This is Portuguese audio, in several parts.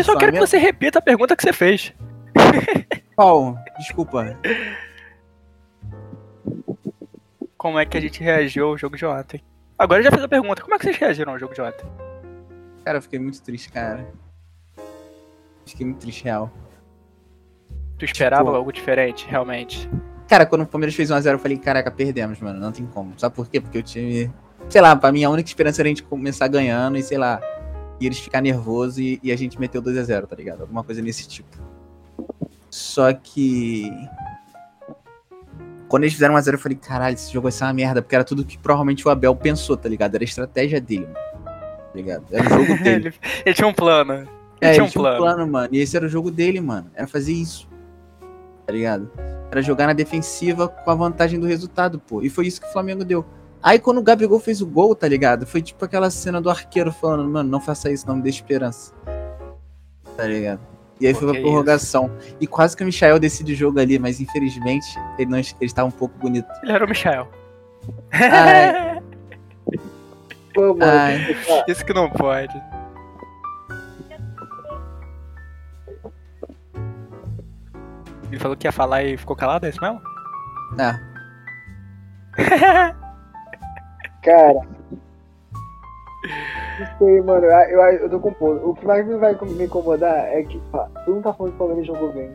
Eu só quero que você repita a pergunta que você fez. Qual? Desculpa. Como é que a gente reagiu ao jogo de ontem? Agora eu já fiz a pergunta. Como é que vocês reagiram ao jogo de ontem? Cara, eu fiquei muito triste, cara. Fiquei muito triste, real. Tu esperava tipo... algo diferente, realmente? Cara, quando o Palmeiras fez 1x0, eu falei, caraca, perdemos, mano. Não tem como. Sabe por quê? Porque o time. Sei lá, pra mim a única esperança era a gente começar ganhando e, sei lá, e eles ficar nervosos e, e a gente meteu 2x0, tá ligado? Alguma coisa nesse tipo. Só que. Quando eles fizeram 1x0, eu falei, caralho, esse jogo vai ser uma merda, porque era tudo que provavelmente o Abel pensou, tá ligado? Era a estratégia dele, mano. Tá ligado? Era o jogo dele. ele, ele, tinha um plano. Ele é, tinha um ele tinha plano. um plano, mano. E esse era o jogo dele, mano. Era fazer isso. Tá ligado? Era jogar na defensiva com a vantagem do resultado, pô. E foi isso que o Flamengo deu. Aí quando o Gabigol fez o gol, tá ligado? Foi tipo aquela cena do arqueiro falando, mano, não faça isso, não me dê esperança. Tá ligado? E aí Pô, foi pra prorrogação. Isso? E quase que o Michael decide o jogo ali, mas infelizmente ele não ele estava um pouco bonito. Ele era o Michael. Ai. Pô, mano. Ai. Isso que não pode. Ele falou que ia falar e ficou calado, é isso mesmo? É. Cara, não sei, mano. Eu, eu tô com ponto. O que mais me vai me incomodar é que pá, tu não tá falando que o Palmeiras jogou bem.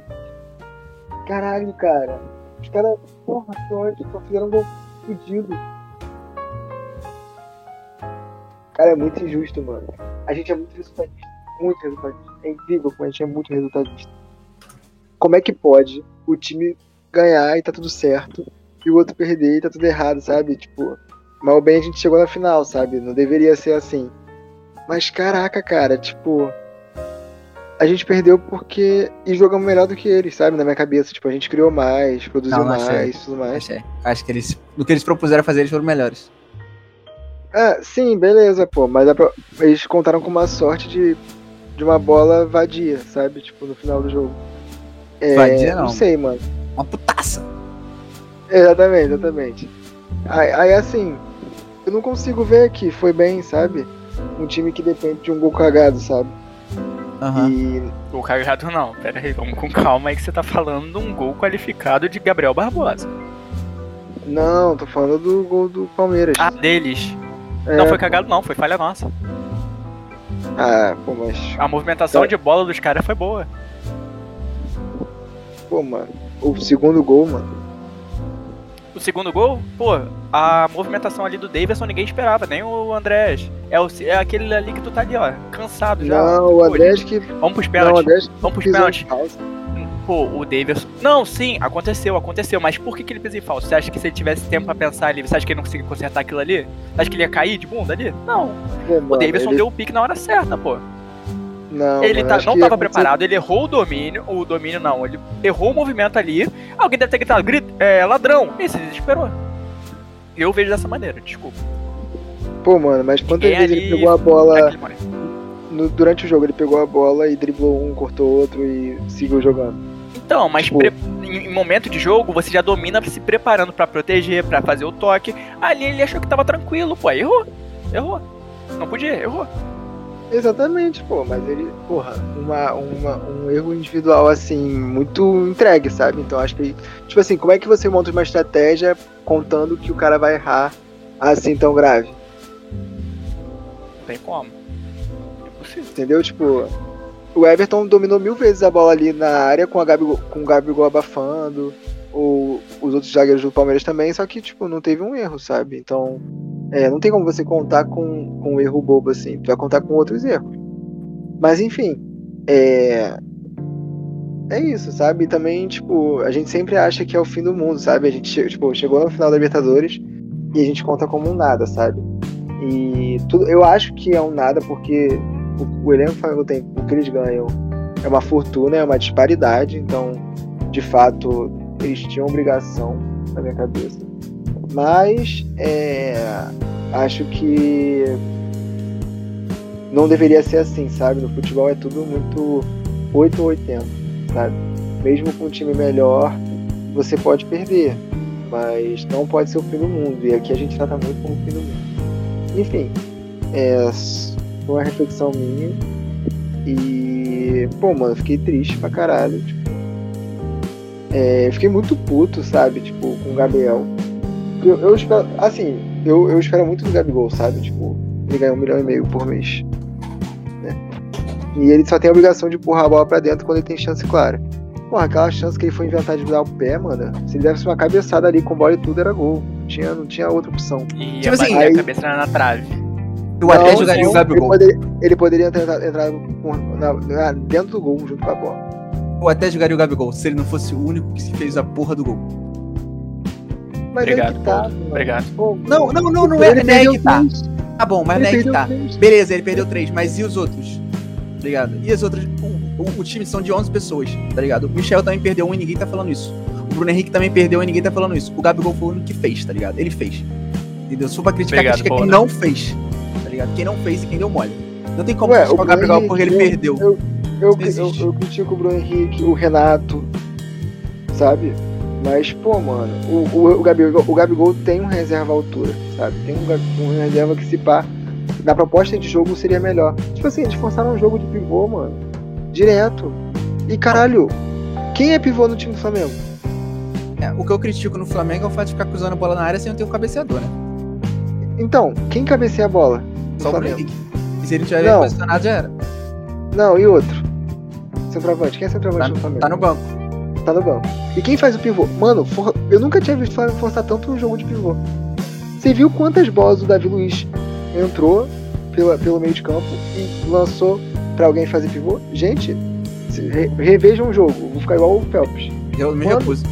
Caralho, cara. Os caras, porra, só fizeram um gol fudido. Cara, é muito injusto, mano. A gente é muito resultadista. Muito resultadista. É incrível como a gente é muito resultadista. Como é que pode o time ganhar e tá tudo certo, e o outro perder e tá tudo errado, sabe? Tipo, mal bem a gente chegou na final, sabe? Não deveria ser assim. Mas caraca, cara, tipo. A gente perdeu porque. E jogamos melhor do que eles, sabe? Na minha cabeça. Tipo, a gente criou mais, produziu não, não mais, tudo mais. Achei. Acho que eles. No que eles propuseram fazer, eles foram melhores. Ah, sim, beleza, pô. Mas a, eles contaram com uma sorte de, de uma bola vadia, sabe? Tipo, no final do jogo. É, vadia não. Não sei, mano. Uma putaça. Exatamente, exatamente. Aí, aí assim, eu não consigo ver que foi bem, sabe? um time que depende de um gol cagado, sabe? Uhum. E... Gol cagado não, pera aí, vamos com calma aí que você tá falando de um gol qualificado de Gabriel Barbosa. Não, tô falando do gol do Palmeiras. Ah, deles. É... Não foi cagado não, foi falha nossa. Ah, pô, mas. A movimentação é. de bola dos caras foi boa. Pô, mano. O segundo gol, mano o segundo gol, pô, a movimentação ali do Davidson ninguém esperava, nem o Andrés. É, o, é aquele ali que tu tá ali, ó, cansado já. Não, o Andrés que. Vamos pros pênaltis. Vamos pros pênaltis. Pô, o Davidson. Não, sim, aconteceu, aconteceu. Mas por que, que ele fez em falso? Você acha que se ele tivesse tempo pra pensar ali, você acha que ele não conseguia consertar aquilo ali? Você acha que ele ia cair de bunda ali? Não. Pô, mano, o Davidson ele... deu o pique na hora certa, pô. Não, ele tá, não estava preparado, ele errou o domínio, o domínio não, ele errou o movimento ali. Alguém deve ter gritado, grito, é, ladrão, e se desesperou. Eu vejo dessa maneira, desculpa. Pô, mano, mas quantas vezes ele pegou a bola. No, durante o jogo, ele pegou a bola e driblou um, cortou outro e seguiu jogando. Então, mas tipo... pre... em momento de jogo, você já domina se preparando para proteger, para fazer o toque. Ali ele achou que tava tranquilo, pô, errou. Errou. Não podia, errou. Exatamente, pô, mas ele, porra, uma, uma, um erro individual assim, muito entregue, sabe? Então acho que, tipo assim, como é que você monta uma estratégia contando que o cara vai errar assim tão grave? Não tem como. É Entendeu? Tipo, o Everton dominou mil vezes a bola ali na área com, a Gabigol, com o Gabigol abafando, ou os outros zagueiros do Palmeiras também, só que, tipo, não teve um erro, sabe? Então, é, não tem como você contar com, com um erro bobo assim. Tu vai contar com outros erros. Mas enfim. É. É isso, sabe? E também, tipo, a gente sempre acha que é o fim do mundo, sabe? A gente tipo, chegou no final da Libertadores e a gente conta como um nada, sabe? E tudo, eu acho que é um nada porque o, o elenco Flamengo tem, o que eles ganham é uma fortuna, é uma disparidade, então, de fato, eles tinham obrigação na minha cabeça mas é, acho que não deveria ser assim, sabe? No futebol é tudo muito 8 ou 80, sabe? Mesmo com um time melhor, você pode perder, mas não pode ser o fim do mundo. E aqui a gente trata muito como o fim do mundo. Enfim, é uma reflexão minha e pô, mano, fiquei triste pra caralho. Tipo, é, eu fiquei muito puto, sabe? Tipo, com o Gabriel. Eu, eu espero, assim, eu, eu espero muito do Gabigol, sabe? Tipo, ele ganha um milhão e meio por mês. Né? E ele só tem a obrigação de empurrar a bola pra dentro quando ele tem chance clara. Porra, aquela chance que ele foi inventar de dar o pé, mano. Se ele desse uma cabeçada ali com bola e tudo, era gol. Não tinha, não tinha outra opção. E Tipo assim, aí... aí- a cabeça na trave. Não, jogaria o Gabigol. Ele poderia, ele poderia com- na- na- dentro do gol junto com a bola. Eu até jogaria o Gabigol, se ele não fosse o único que se fez a porra do gol. Mas Obrigado, aí que tá, Paulo. Obrigado. Não, não, não, não é, é perdeu que tá. Tá bom, mas Ele não é que tá. três. Beleza, ele perdeu três, mas e os outros? Tá ligado? E as outras? O, o- o time são de 11 pessoas, tá ligado? O Michel também perdeu um e ninguém tá falando isso. O Bruno Henrique também perdeu e ninguém tá falando isso. O Gabigol foi o único que fez, tá ligado? Ele fez. Entendeu? Se for pra criticar, Obrigado, critica quem Paulo. não fez. Tá ligado? Quem não fez e quem deu mole. Não tem como Ué, criticar o, o Gabigol porque ele Henrique, perdeu. Eu, eu, eu, eu critico o Bruno Henrique, o Renato, sabe? Mas, pô, mano, o, o, o, Gabigol, o Gabigol tem um reserva à altura, sabe? Tem um, um reserva que se pá, na proposta de jogo seria melhor. Tipo assim, eles forçaram um jogo de pivô, mano. Direto. E caralho, quem é pivô no time do Flamengo? É, o que eu critico no Flamengo é o fato de ficar cruzando a bola na área sem ter um cabeceador, né? Então, quem cabeceia a bola? Só o Bruno Flamengo. Henrique. E se ele tiver posicionado, já era. Não, e outro? Centroavante. Quem é centroavante no Flamengo? Tá no banco. Tá no banco. E quem faz o pivô? Mano, for- eu nunca tinha visto o Flamengo forçar tanto um jogo de pivô. Você viu quantas bolas o Davi Luiz entrou pela, pelo meio de campo e lançou pra alguém fazer pivô? Gente, re- revejam o jogo. Vou ficar igual o Phelps. Eu me Mano. recuso.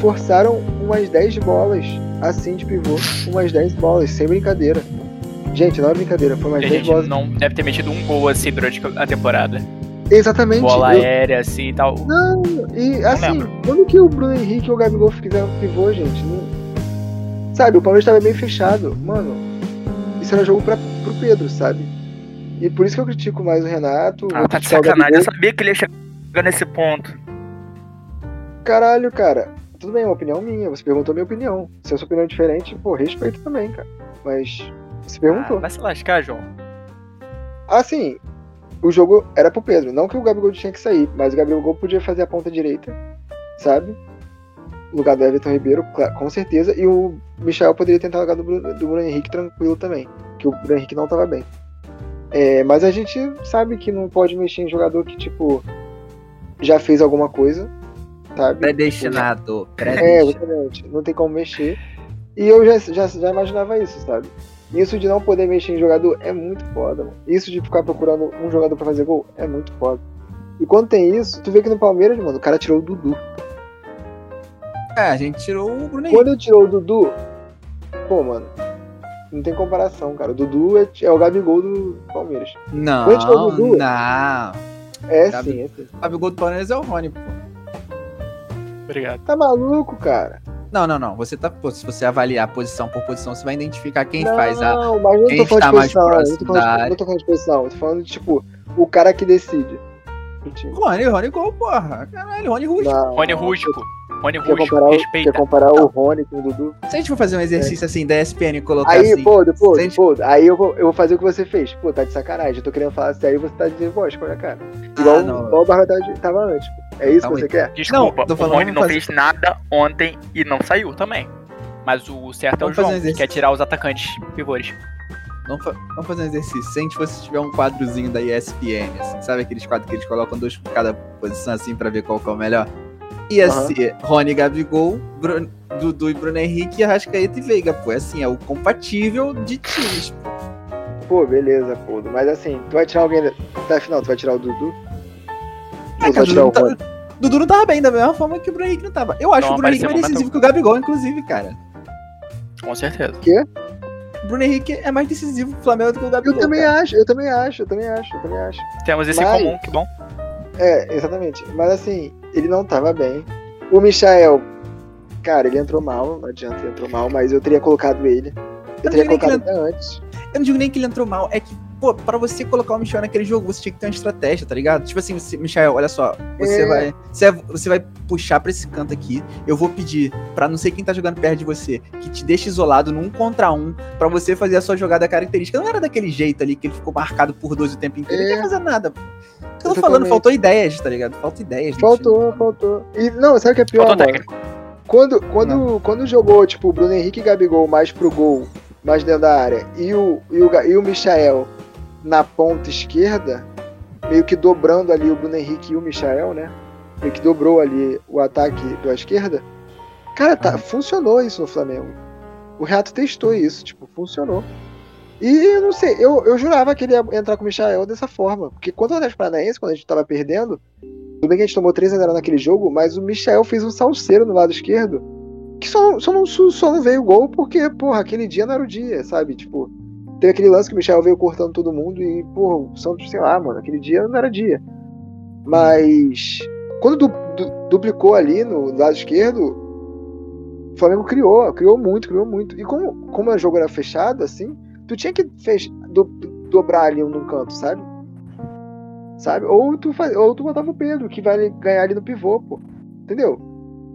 Forçaram umas 10 bolas assim de pivô. Umas 10 bolas, sem brincadeira. Gente, não é brincadeira, foi umas A 10 gente bolas. não deve ter metido um gol assim durante a temporada. Exatamente. Bola eu- aérea, assim e tal. Não, e assim, lembro. quando que o Bruno Henrique e o Gabigol fizeram pivô, gente? Não... Sabe, o Palmeiras tava bem fechado. Mano, isso era jogo pra, pro Pedro, sabe? E por isso que eu critico mais o Renato. Ah, tá de sacanagem. Eu sabia que ele ia chegar nesse ponto. Caralho, cara. Tudo bem, é uma opinião minha. Você perguntou a minha opinião. Se a sua opinião é diferente, pô, respeito também, cara. Mas você perguntou. Ah, vai se lascar, João. Assim, o jogo era pro Pedro. Não que o Gabigol tinha que sair, mas o Gabigol podia fazer a ponta direita, sabe? No lugar do Everton Ribeiro, com certeza. E o Michel poderia tentar o lugar do Bruno, do Bruno Henrique tranquilo também. Que o Bruno Henrique não tava bem. É, mas a gente sabe que não pode mexer em jogador que, tipo, já fez alguma coisa, sabe? Predestinado. É, Predestinado. exatamente. Não tem como mexer. E eu já, já, já imaginava isso, sabe? Isso de não poder mexer em jogador é muito foda, mano. Isso de ficar procurando um jogador pra fazer gol é muito foda. E quando tem isso, tu vê que no Palmeiras, mano, o cara tirou o Dudu. É, a gente tirou o Bruno Henrique. Quando ele tirou o Dudu, pô, mano, não tem comparação, cara. O Dudu é, é o Gabigol do Palmeiras. Não, Quando tirou o Dudu? não. É Gabi- sim, é sim. O Gabigol do Palmeiras é o Rony, pô. Obrigado. Tá maluco, cara? Não, não, não. Você tá, pô, se você avaliar posição por posição, você vai identificar quem não, faz a. mas não quem tô falando está de mais posição. Não próximo tô, falando da de, não tô falando de posição. Eu tô falando de, tipo, o cara que decide. Rony, Rony Gol, porra. Caralho, Rony Russo. Não, Rony não, Rústico. Rony Quer Rústico, comparar, o, respeita. quer comparar o Rony com o Dudu? Se a gente for fazer um exercício assim da ESPN e colocar Aí, assim. pô, pô, gente- pô, aí eu vou, eu vou fazer o que você fez. Pô, tá de sacanagem. Eu tô querendo falar sério e você tá dizendo bosta com a cara. Igual, Ah, não. igual o Barba tava- tava antes. É isso Calma que você aí. quer? Desculpa, Não, tô falando, o Rony vamos não fazer- fez nada ontem e não saiu também. Mas o certo é o Vamos fazer João, um que quer tirar os atacantes pivôs. Vamos, fa- vamos fazer um exercício. Se a gente fosse tiver um quadrozinho da ESPN, assim, sabe aqueles quadros que eles colocam dois por cada posição assim pra ver qual que é o melhor? Ia Aham. ser Rony Gabigol, Bruno, Dudu e Bruno Henrique, Arrascaeta e Veiga, pô. É assim, é o compatível de times. pô. Pô, beleza, pô. Mas assim, tu vai tirar alguém da, da final, tu vai tirar o Dudu? É, cara, Dudu, o não tá- Dudu não tava bem, da mesma forma que o Bruno Henrique não tava. Eu acho Não o Bruno Henrique apareceu mais decisivo que o Gabigol, inclusive, cara. Com certeza. O Bruno Henrique é mais decisivo pro Flamengo do que o Gabigol. Eu também cara. acho, eu também acho, eu também acho, eu também acho. Temos isso Mas- em comum, que bom. É, exatamente. Mas assim, ele não tava bem. O Michael, cara, ele entrou mal, não adianta, ele entrou mal, mas eu teria colocado ele. Eu Eu teria que colocado até antes. Eu não digo nem que ele entrou mal, é que, pô, pra você colocar o Michel naquele jogo, você tinha que ter uma estratégia, tá ligado? Tipo assim, você, Michel, olha só, você É. vai. Você, você vai puxar pra esse canto aqui. Eu vou pedir pra não sei quem tá jogando perto de você, que te deixe isolado num contra um, pra você fazer a sua jogada característica. Não era daquele jeito ali que ele ficou marcado por dois o tempo inteiro. Ele não É. ia fazer nada. eu tô falando, faltou ideias, tá ligado? Falta ideias. Faltou, faltou. E não, sabe o que é pior, mano? Quando, quando, quando jogou, tipo, o Bruno Henrique e Gabigol mais pro gol, mais dentro da área, e o, e o, e o Michael na ponta esquerda, meio que dobrando ali o Bruno Henrique e o Michael, né? Meio que dobrou ali o ataque da esquerda. Cara, tá, funcionou isso no Flamengo. O Reato testou isso, tipo, funcionou. E eu não sei, eu, eu jurava que ele ia entrar com o Michael dessa forma. Porque quando o Atlético Paranaense, quando a gente tava perdendo, tudo bem que a gente tomou 3 a 0 naquele jogo, mas o Michel fez um salseiro no lado esquerdo. Que só, só, não, só não veio gol porque, porra, aquele dia não era o dia, sabe? Tipo, teve aquele lance que o Michel veio cortando todo mundo e, porra, o Santos, sei lá, mano, aquele dia não era dia. Mas quando du, du, duplicou ali no lado esquerdo, o Flamengo criou, criou muito, criou muito. E como, como o jogo era fechado, assim, tu tinha que do, dobrar ali um num canto, sabe? sabe? Ou tu, faz, ou tu botava o Pedro, que vai ganhar ali no pivô, pô. Entendeu?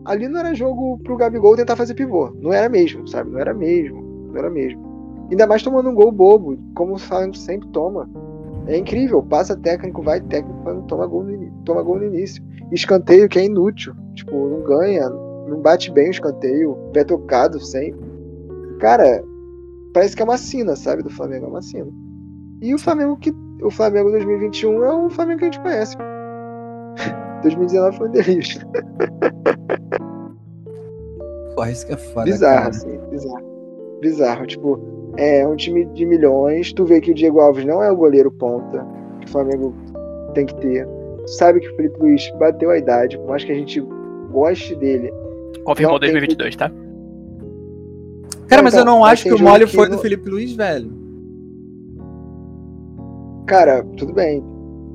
Ali não era jogo pro Gabigol tentar fazer pivô. Não era mesmo, sabe? Não era mesmo. Não era mesmo. Ainda mais tomando um gol bobo, como o Flamengo sempre toma. É incrível, passa técnico, vai técnico, mas não toma gol, no, toma gol no início. Escanteio que é inútil. Tipo, não ganha, não bate bem o escanteio, pé tocado sempre. Cara, parece que é uma sina, sabe? Do Flamengo, é uma sina. E o Flamengo que o Flamengo 2021 é o Flamengo que a gente conhece. 2019 foi um delírio. Porra, isso que é foda. Bizarro, cara. assim, bizarro. Bizarro, tipo, é um time de milhões. Tu vê que o Diego Alves não é o goleiro ponta que o Flamengo tem que ter. Tu sabe que o Felipe Luiz bateu a idade, por mais que a gente goste dele. Confirmou 2022, tá? Cara, mas então, eu não acho que o mole foi do Felipe Luiz, velho. Cara, tudo bem.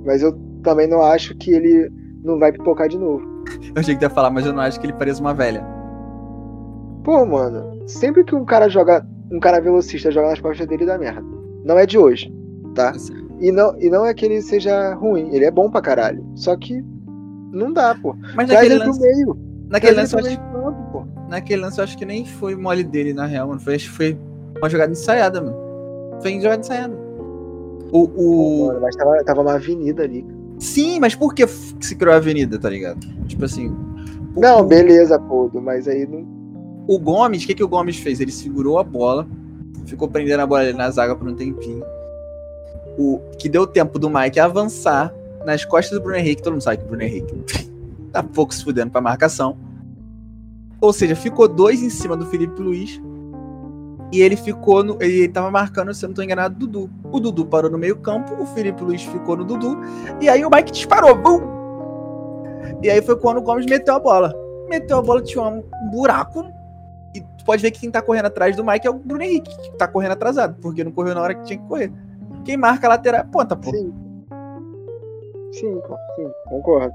Mas eu também não acho que ele não vai pipocar de novo. Eu achei que ia falar, mas eu não acho que ele pareça uma velha. Pô, mano, sempre que um cara joga. Um cara velocista joga nas costas dele dá merda. Não é de hoje, tá? E não, e não é que ele seja ruim, ele é bom pra caralho. Só que não dá, pô. Mas Traz naquele lance, meio. Naquele lance, acho, campo, naquele lance eu acho que nem foi mole dele, na real, mano. Foi, acho que foi uma jogada ensaiada, mano. Foi jogada ensaiada. O, o... Mano, mas tava, tava uma avenida ali. Sim, mas por que se criou a avenida, tá ligado? Tipo assim. Não, beleza, pô, mas aí não. O Gomes, o que, que o Gomes fez? Ele segurou a bola, ficou prendendo a bola ali na zaga por um tempinho. O que deu tempo do Mike avançar nas costas do Bruno Henrique. Todo mundo sabe que o Bruno Henrique tá pouco se fudendo pra marcação. Ou seja, ficou dois em cima do Felipe Luiz e ele ficou no. Ele tava marcando, se eu não tô enganado, Dudu. O Dudu parou no meio-campo, o Felipe Luiz ficou no Dudu. E aí o Mike disparou. Bum! E aí foi quando o Gomes meteu a bola. Meteu a bola, tinha um buraco. Tu pode ver que quem tá correndo atrás do Mike é o Bruno Henrique, que tá correndo atrasado, porque não correu na hora que tinha que correr. Quem marca a lateral é ponta, pô. Sim. Sim, pô, sim, concordo.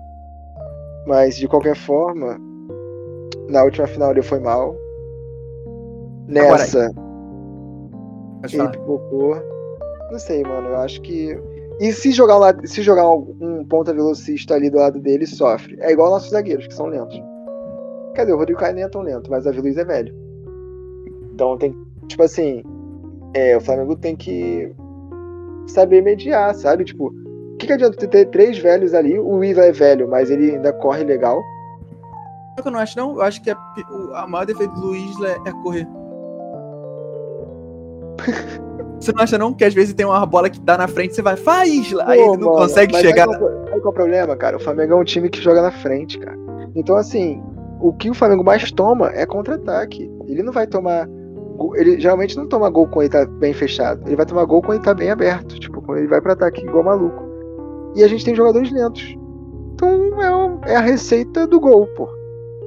Mas de qualquer forma, na última final ele foi mal. Nessa. Agora, ele pipocou. Não sei, mano. Eu acho que. E se jogar, um, se jogar um ponta velocista ali do lado dele, sofre. É igual nossos zagueiros, que são lentos. Cadê? O Rodrigo Caio nem é tão lento, mas a Luiz é velho. Então tem. Tipo assim. É, o Flamengo tem que saber mediar, sabe? Tipo, o que, que adianta ter três velhos ali? O Isla é velho, mas ele ainda corre legal. Eu não acho, não. Eu acho que a, a maior defeito do Luiz é correr. Você não acha não que às vezes tem uma bola que dá na frente, você vai, faz lá, aí não mano, consegue chegar. Aí qual, aí qual é o problema, cara? O Flamengo é um time que joga na frente, cara. Então, assim, o que o Flamengo mais toma é contra-ataque. Ele não vai tomar. Ele geralmente não toma gol quando ele tá bem fechado. Ele vai tomar gol quando ele tá bem aberto. Tipo, quando ele vai para ataque igual maluco. E a gente tem jogadores lentos. Então é, é a receita do gol, pô.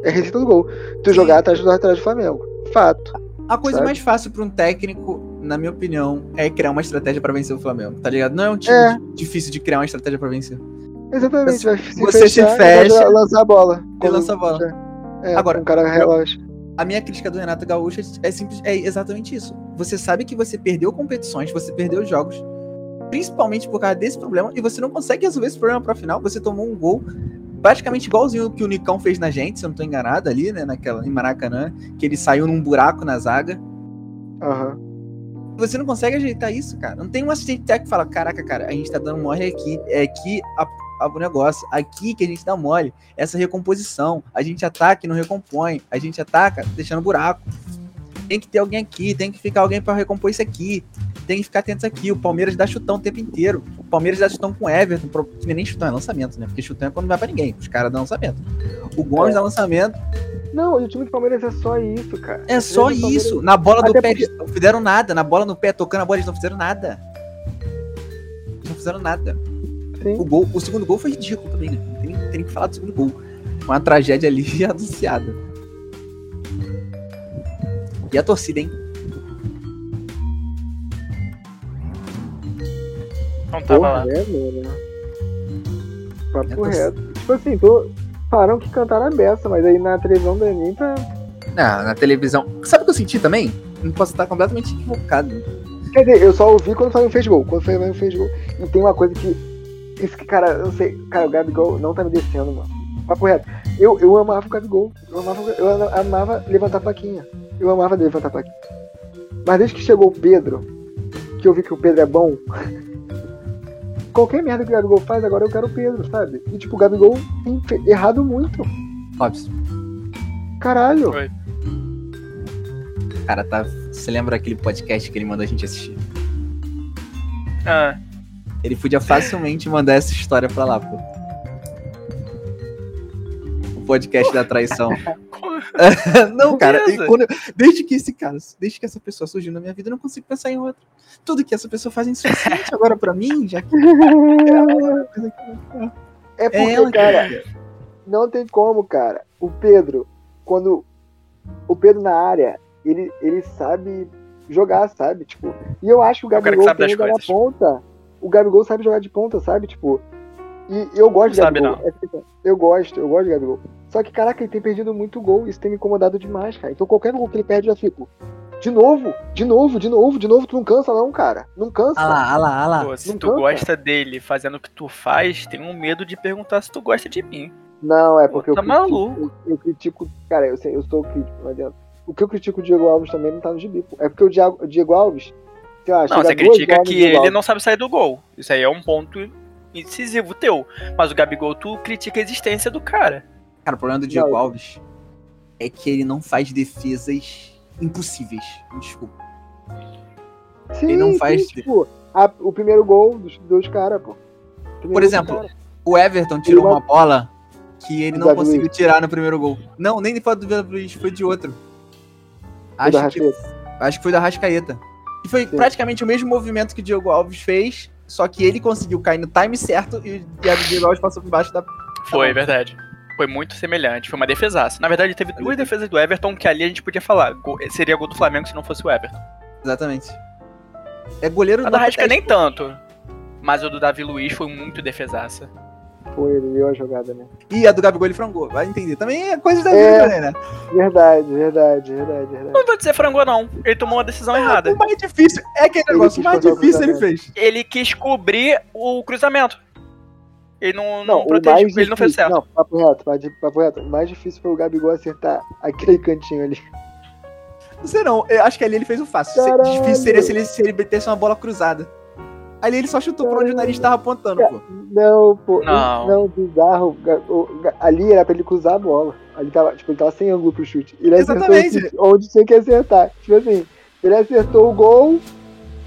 É a receita do gol. Tu Sim. jogar atrás do atrás do Flamengo. Fato. A coisa sabe? mais fácil para um técnico na minha opinião, é criar uma estratégia para vencer o Flamengo, tá ligado? Não é um time é. difícil de criar uma estratégia para vencer. Exatamente, vai se você fechar, se fecha, lançar a bola. E lança a bola. É, Agora, um cara relógio. A minha crítica do Renato Gaúcho é, simples, é exatamente isso. Você sabe que você perdeu competições, você perdeu jogos, principalmente por causa desse problema, e você não consegue resolver esse problema para final. Você tomou um gol praticamente igualzinho que o Nicão fez na gente, se eu não tô enganado ali, né, naquela em Maracanã, que ele saiu num buraco na zaga. Uhum você não consegue ajeitar isso, cara. Não tem um assistente técnico que fala, caraca, cara, a gente tá dando mole aqui, é que a, o negócio. Aqui que a gente dá mole, essa recomposição. A gente ataca e não recompõe. A gente ataca deixando buraco. Tem que ter alguém aqui, tem que ficar alguém para recompor isso aqui. Tem que ficar atento aqui. O Palmeiras dá chutão o tempo inteiro. O Palmeiras dá chutão com o Everton. pro- nem chutão, é lançamento, né? Porque chutão é quando não vai pra ninguém. Os caras dão lançamento. O Gomes É. dá lançamento. Não, e o time do Palmeiras é só isso, cara. É só do Palmeiras- isso. Na bola do Até pé, porque- eles não fizeram nada. Na bola no pé, tocando a bola, eles não fizeram nada. Eles não fizeram nada. Sim. O, gol, o segundo gol foi ridículo também, né? Não tem, tem nem que falar do segundo gol. Uma tragédia ali anunciada. E a torcida, hein? Não tava Porra, lá. né, mano? Papo É reto. Tipo assim, tô... falaram que cantaram a beça, mas aí na televisão do Enem tá. Na, na televisão. Sabe o que eu senti também? Não posso estar completamente equivocado. Quer dizer, eu só ouvi quando o Flamengo fez gol. Quando o Flamengo fez gol. E tem uma coisa que. Isso que, cara, eu não sei. Cara, o Gabigol não tá me descendo, mano. Papo reto. Eu, eu amava o Gabigol. Eu amava, eu amava levantar a plaquinha. Eu amava levantar a plaquinha. Mas desde que chegou o Pedro, que eu vi que o Pedro é bom. Qualquer merda que o Gabigol faz, agora eu quero o Pedro, sabe? E tipo, o Gabigol tem errado muito. Óbvio. Caralho. Foi. Cara, tá. Você lembra aquele podcast que ele mandou a gente assistir? Ah, Ele podia facilmente mandar essa história pra lá, pô. O podcast da traição. não, cara, quando eu- desde que esse cara, desde que essa pessoa surgiu na minha vida, eu não consigo pensar em outra. Tudo que essa pessoa faz é insuficiente agora pra mim, já que É porque, é ela, cara, cara. Não tem como, cara. O Pedro, quando. O Pedro na área, ele, ele sabe jogar, sabe? Tipo. E eu acho que o É o sabe tem na ponta. O Gabigol sabe jogar de ponta, sabe? Tipo. E eu gosto de Não sabe, Gabigol. É assim, Eu gosto, eu gosto de Gabigol. Só que, caraca, ele tem perdido muito gol. Isso tem me incomodado demais, cara. Então qualquer gol que ele perde, eu já fico. De novo, de novo, de novo, de novo, tu não cansa, não, cara. Não cansa. Ah lá, ah lá, ah lá. pô, se não tu cansa. gosta dele fazendo o que tu faz, tem um medo de perguntar se tu gosta de mim. Não, é porque Tá eu, critico, maluco. eu, eu critico. Cara, eu, sei, eu sou crítico, não adianta. O que eu critico o Diego Alves também não tá no gibi. pô. É porque o Diego, o Diego Alves. Sei lá, Não, você critica que ele não sabe sair do gol. Isso aí é um ponto incisivo teu. Mas o Gabigol, tu critica a existência do cara. Cara, o problema do Diego Não. Alves é que ele não faz defesas impossíveis. Desculpa. Sim, ele não sim, faz- tipo, a- o primeiro gol dos, dos caras, pô. Primeiro Por exemplo. O Everton tirou Ele uma bola que ele não Davi conseguiu Luiz. tirar no primeiro gol. Não, nem foi do Davi Luiz, foi de outro. Acho que, acho que foi da Rascaeta. E foi Sim. praticamente o mesmo movimento que o Diego Alves fez, só que ele conseguiu cair no time certo e, do Diego Alves passou por baixo da. Foi, bom. verdade. Foi muito semelhante. Foi uma defesaça. Na verdade, teve duas defesas do Everton que ali a gente podia falar. Seria gol do Flamengo se não fosse o Everton. Exatamente. É goleiro A do da Rasca nem tanto. Mas o do Davi Luiz foi muito defesaça. Foi, ele viu a jogada, né? E a do Gabigol ele frangou, vai entender. Também é coisa da É. vida, né? Verdade, verdade, verdade, verdade. Não vou dizer frangou, não. Ele tomou uma decisão errada. O mais difícil é aquele Ele negócio, o mais o difícil ele fez. Ele quis cobrir o cruzamento. Ele não, não, Não, ele não fez certo. Não, papo reto, papo reto. O mais difícil foi o Gabigol acertar aquele cantinho ali. Não sei não, eu acho que ali ele fez o fácil. Caralho. Difícil seria se ele, se ele uma bola cruzada. Ali ele só chutou pra onde o nariz tava apontando, pô. Não, pô. Não. Não, bizarro. Ali era pra ele cruzar a bola. Ali tava, tipo, ele tava sem ângulo pro chute. Ele acertou Exatamente. chute onde tinha que acertar. Tipo assim, ele acertou o gol,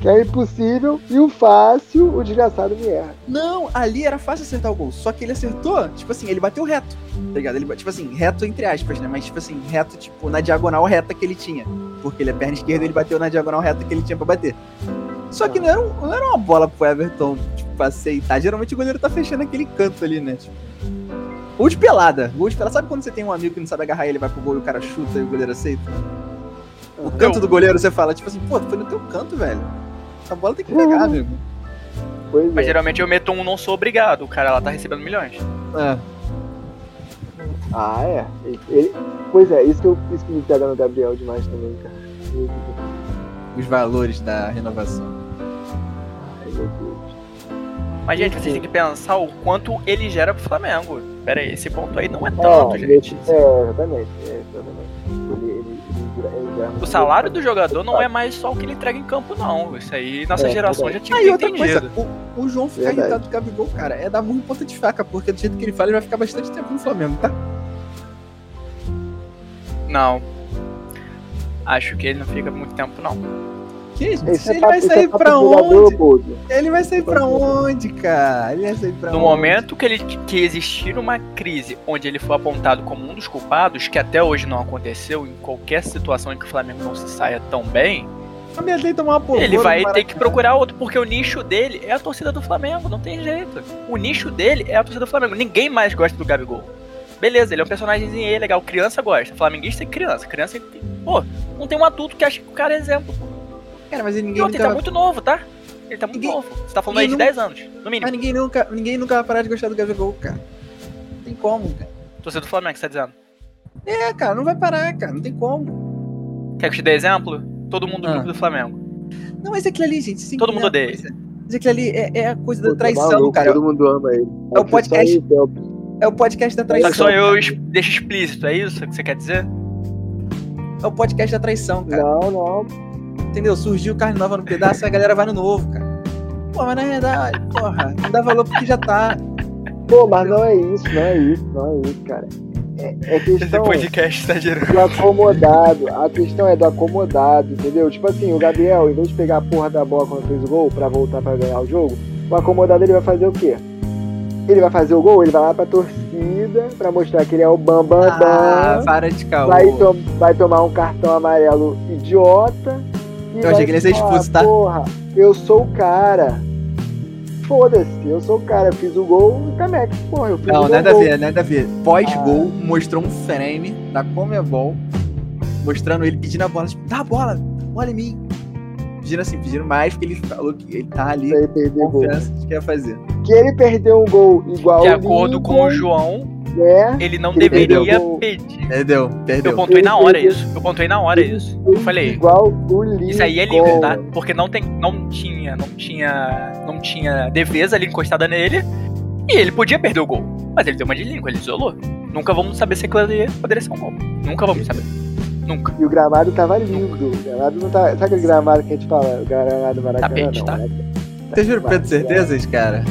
que é impossível, e o fácil, o desgraçado me erra. Não, ali era fácil acertar o gol. Só que ele acertou, tipo assim, ele bateu reto. Tá ligado? Ele, tipo assim, reto entre aspas, né? Mas, tipo assim, reto, tipo, na diagonal reta que ele tinha. Porque ele é perna esquerda ele bateu na diagonal reta que ele tinha pra bater. Só que não era, um- não era uma bola pro Everton, tipo, pra aceitar. Geralmente o goleiro tá fechando aquele canto ali, né? Tipo. Gol de pelada. Gol de pelada. Sabe quando você tem um amigo que não sabe agarrar ele, vai pro gol e o cara chuta e o goleiro aceita? O canto do goleiro você fala, tipo assim, pô, foi no teu canto, velho. Essa bola tem que pegar, amigo. Pois Mas é. geralmente eu meto um não sou obrigado. O cara lá tá recebendo milhões. É. Ah, é. Ele- ele- Pois é, isso que, eu, isso que me pega no Gabriel demais também, cara. Os valores da renovação. Ai, meu Deus. Mas, gente, vocês têm que pensar o quanto ele gera pro Flamengo. Pera aí, esse ponto aí não é É, tanto, gente. é, exatamente. É, exatamente. Ele O salário do jogador não é mais só o que ele entrega em campo, não. Isso aí, nossa É, geração já tinha Aí outra coisa, entendido. o, o João ficar Verdade. irritado do Gabigol, cara, é dar muito ponta de faca, porque do jeito que ele fala, ele vai ficar bastante tempo no Flamengo, tá? Não. Acho que ele não fica muito tempo, não. Que isso? Esse ele é papo- vai sair é pra onde? Ele vai sair pra onde, cara? Ele vai sair pra No onde? momento que, ele, que existir uma crise onde ele for apontado como um dos culpados, que até hoje não aconteceu, em qualquer situação em que o Flamengo não se saia tão bem, ele vai ter que procurar outro, porque o nicho dele é a torcida do Flamengo, não tem jeito. O nicho dele é a torcida do Flamengo. Ninguém mais gosta do Gabigol. Beleza, ele é um personagemzinho aí, legal. Criança gosta. Flamenguista é criança. Criança, pô, não tem um adulto que acha que o cara é exemplo. Cara, mas ninguém Não, ele nunca... tá muito novo, tá? Ele tá muito Ninguém- novo. Você tá falando aí de ninguém 10 anos, no mínimo. Mas ninguém nunca, ninguém nunca vai parar de gostar do Gabigol, cara. Não tem como, cara. Torcida do Flamengo, você tá dizendo? É, cara, não vai parar, cara. Não tem como. Quer que eu te dê exemplo? Todo mundo do Ah. grupo do Flamengo. Não, mas aquilo ali, gente... sim, Todo é mundo odeia. coisa- Mas aquilo ali é, é a coisa da Pô, tá traição, maluco, cara. Todo mundo ama ele. É o podcast- Só isso, é o- É podcast da Só traição. que só eu cara. deixo explícito, é isso que você quer dizer? É o podcast da traição, cara. Não, não. Entendeu? Surgiu carne nova no pedaço e a galera vai no novo, cara. Pô, mas na verdade, porra, não dá valor porque já tá. Pô, mas não é isso, não é isso, não é isso, cara. É, é Esse questão podcast tá gerando. do acomodado. A questão é do acomodado, entendeu? Tipo assim, o Gabriel, em vez de pegar a porra da bola quando fez o gol pra voltar pra ganhar o jogo, o acomodado ele vai fazer o quê? Ele vai fazer o gol, ele vai lá pra torcida pra mostrar que ele é o Bambam Ah, Bam, para de caô. vai, to- vai tomar um cartão amarelo idiota. Eu achei vai que ele ia ser expulso, tá? Porra, eu sou o cara. Foda-se, eu sou o cara, eu fiz o gol e Camex, porra, eu fiz o Não, gol. nada a gol. ver, nada a ver. Pós-gol, mostrou um frame da Comebol, mostrando ele pedindo a bola, tipo, dá a bola, olha em mim. Pedindo assim, pedindo mais, porque ele falou que ele tá ali Pra ele perder com o gol. confiança de que ia fazer. Que ele perdeu um gol igual De o acordo com Lincoln, o João, né? ele não Ele deveria perdeu. pedir. Perdeu, Eu perdeu. pontuei na hora Ele- isso. Eu pontuei na hora isso. Eu falei, Igual o Lincoln. isso aí é livre, tá? Porque não tem, não tinha, não tinha, não tinha defesa ali encostada nele. E ele podia perder o gol. Mas ele deu uma de Lincoln, ele isolou. Nunca vamos saber se aquilo ali poderia ser um gol. Nunca vamos saber. Nunca. E o gramado tava lindo. O gramado não tá. Sabe aquele gramado que a gente fala? O gramado Maracanã? Tapete, não, tá? né? Vocês viram o Pedro Certezas, cara?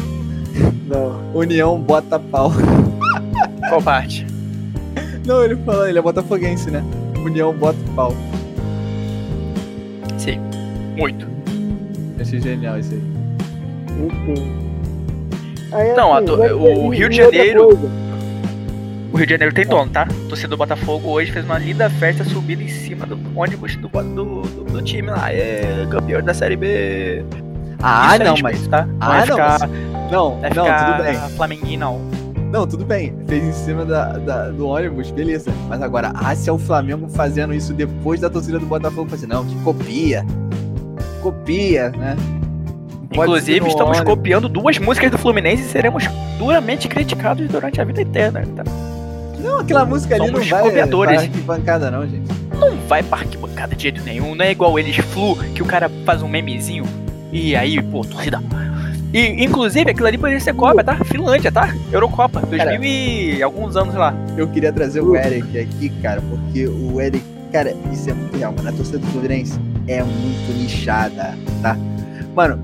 Não. União bota pau. Qual parte? Não, ele falou, ele é botafoguense, né? União bota pau. Sim. Muito. Achei genial isso aí. Enfim. Aí, Não, assim, ter- o Rio de Janeiro- O Rio de Janeiro tem dono, tá? Torcedor do Botafogo hoje fez uma linda festa subida em cima do ônibus do, do, do, do time lá. É, campeão da Série B. Ah, Isso é não, mas. Tá? Não Ah, não, ficar, mas- Não, vai não, ficar tudo bem. Flamenguinho, não. Não, tudo bem. Fez em cima da, da- do ônibus, beleza. Mas agora, ah, se é o Flamengo fazendo isso depois da torcida do Botafogo fazer, não, que copia. Copia, né? Não pode Inclusive, estamos ônibus. copiando duas músicas do Fluminense e seremos duramente criticados durante a vida inteira. Tá? Não, aquela música ali não Somos vai copiadores. para arquibancada, não, gente. Não vai pra arquibancada de jeito nenhum. Não é igual eles Flu, que o cara faz um memezinho e aí, pô, torcida. E, inclusive, aquilo ali poderia ser Copa, tá? Finlândia, tá? Eurocopa, 2000 e alguns anos lá. Eu queria trazer o Eric aqui, cara, porque o Eric, cara, isso é muito real, mano. A torcida do Fluminense é muito nichada, tá? Mano,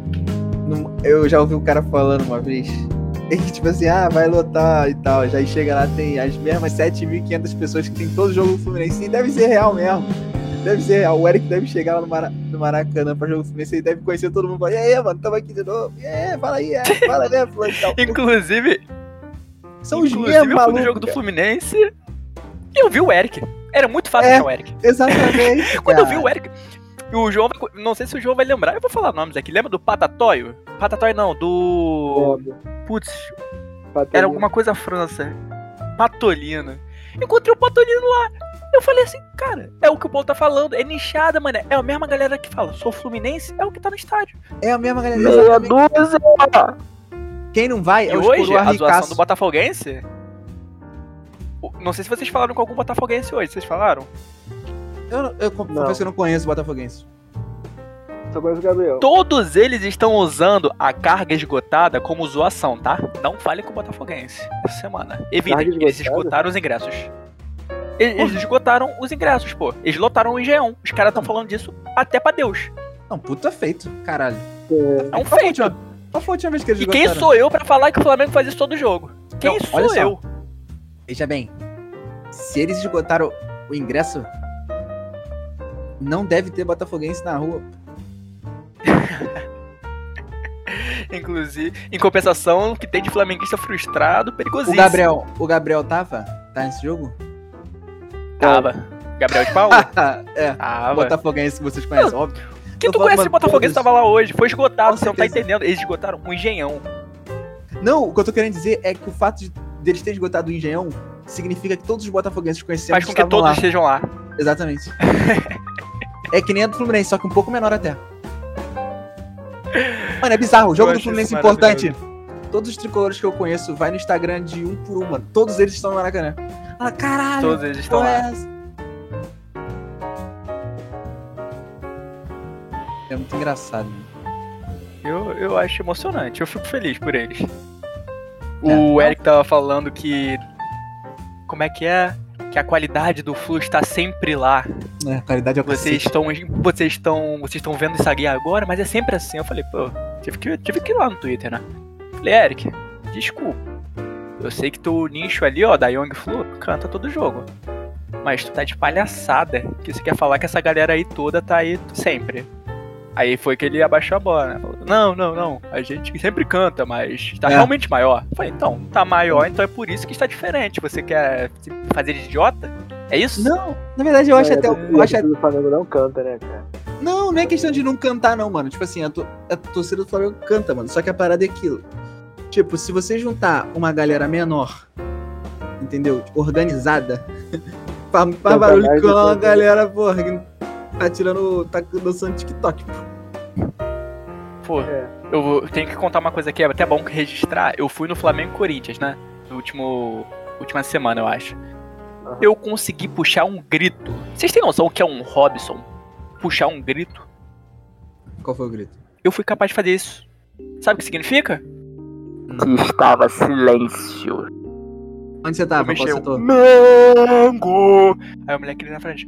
eu já ouvi o cara falando uma vez. Que, tipo assim, ah, vai lotar e tal. Já chega lá, tem as mesmas 7.500 pessoas que tem todo jogo do Fluminense. E deve ser real mesmo. Deve ser real. O Eric deve chegar lá no, Mara- no Maracanã pra jogo Fluminense. Ele deve conhecer todo mundo. E aí, mano, tamo aqui de novo. E aí, fala aí, é, fala aí, fulano e tal. Inclusive, São os inclusive mesmos eu fui no malucos. jogo do. Fluminense e eu vi o Eric. Era muito fácil É. achar o Eric. Exatamente. Quando eu vi o Eric. e O João vai, Não sei se o João vai lembrar, eu vou falar nomes aqui. Lembra do Patatóio? Patatóio não, do. Putz, Patolino. era alguma coisa França. Patolino. Encontrei o Patolino lá. Eu falei assim, cara, é o que o Paulo tá falando. É nichada, mano. É a mesma galera que fala, sou Fluminense, é o que tá no estádio. É a mesma galera. Meia dúzia. Quem não vai E é os hoje, a zoação do Botafoguense. Não sei se vocês falaram com algum Botafoguense hoje. Vocês falaram? Eu, não- eu confesso Não. que eu não conheço o Botafoguense. Só conheço o Gabriel. Todos eles estão usando a carga esgotada como zoação, tá? Não falem com o Botafoguense essa semana. Carga eles esgotaram os ingressos. Eles esgotaram os ingressos, pô. Eles lotaram o Engenhão. Os caras estão falando disso até pra Deus. Não, puta feito, caralho. É um Qual foi a feito. última- Qual foi a última vez que eles E quem esgotaram? sou eu pra falar que o Flamengo faz isso todo jogo? Quem Não, sou olha só. eu? Veja bem, se eles esgotaram o ingresso, não deve ter botafoguense na rua. Inclusive, em compensação, o que tem de flamenguista frustrado, O perigosíssimo. Gabriel, o Gabriel tava? Tá nesse jogo? Tava. Gabriel de Paulo? é, Tava. botafoguense que vocês conhecem, óbvio. Que Tô tu conhece o Botafoguense todos. tava lá hoje? Foi esgotado, você não tá entendendo. Eles esgotaram um engenhão. Não, o que eu tô querendo dizer é que o fato de deles terem esgotado o Engenhão significa que todos os botafoguenses conhecemos Faz com que todos lá. estejam lá. Exatamente. é que nem a do Fluminense, só que um pouco menor até. Mano, é bizarro. O jogo do Fluminense isso importante. Todos os tricolores que eu conheço, vai no Instagram de um por um, mano. Todos eles estão no Maracanã. Fala, caralho, Todos eles estão é lá. É muito engraçado. Eu, eu acho emocionante, eu fico feliz por eles. É. O Eric tava falando que. Como é que é? Que a qualidade do Flu está sempre lá. É, a qualidade é o Vocês estão. Vocês estão. Vocês estão vendo isso aqui agora, mas é sempre assim. Eu falei, pô, tive que, tive que ir lá no Twitter, né? Falei, Eric, desculpa. Eu sei que tu nicho ali, ó, da Young Flu, canta todo jogo. Mas tu tá de palhaçada. Que você quer falar que essa galera aí toda tá aí sempre. Aí foi que ele abaixou a bola, né? Falou, não, não, não. A gente sempre canta, mas tá É. realmente maior. Eu falei, então, tá maior, então é por isso que está diferente. Você quer se fazer de idiota? É isso? Não, na verdade eu acho É, até. a Eu torcida acho, do Flamengo não canta, né, cara? Não, não é questão de não cantar, não, mano. Tipo assim, a, to- a torcida do Flamengo canta, mano. Só que a parada é aquilo. Tipo, se você juntar uma galera menor, entendeu? Organizada, faz, faz Canta barulho com que uma eu. galera, porra, que tá tirando. tá dançando TikTok. pô. Pô, É. eu vou- tenho que contar uma coisa aqui, é até bom registrar. Eu fui no Flamengo e Corinthians, né? No último. Última semana, eu acho. Eu consegui puxar um grito. Vocês têm noção o que é um Robson? Puxar um grito? Qual foi o grito? Eu fui capaz de fazer isso. Sabe o que significa? Que estava silêncio. Onde você tava? Qual mexeu. setor? Mango! Aí o moleque ali na frente.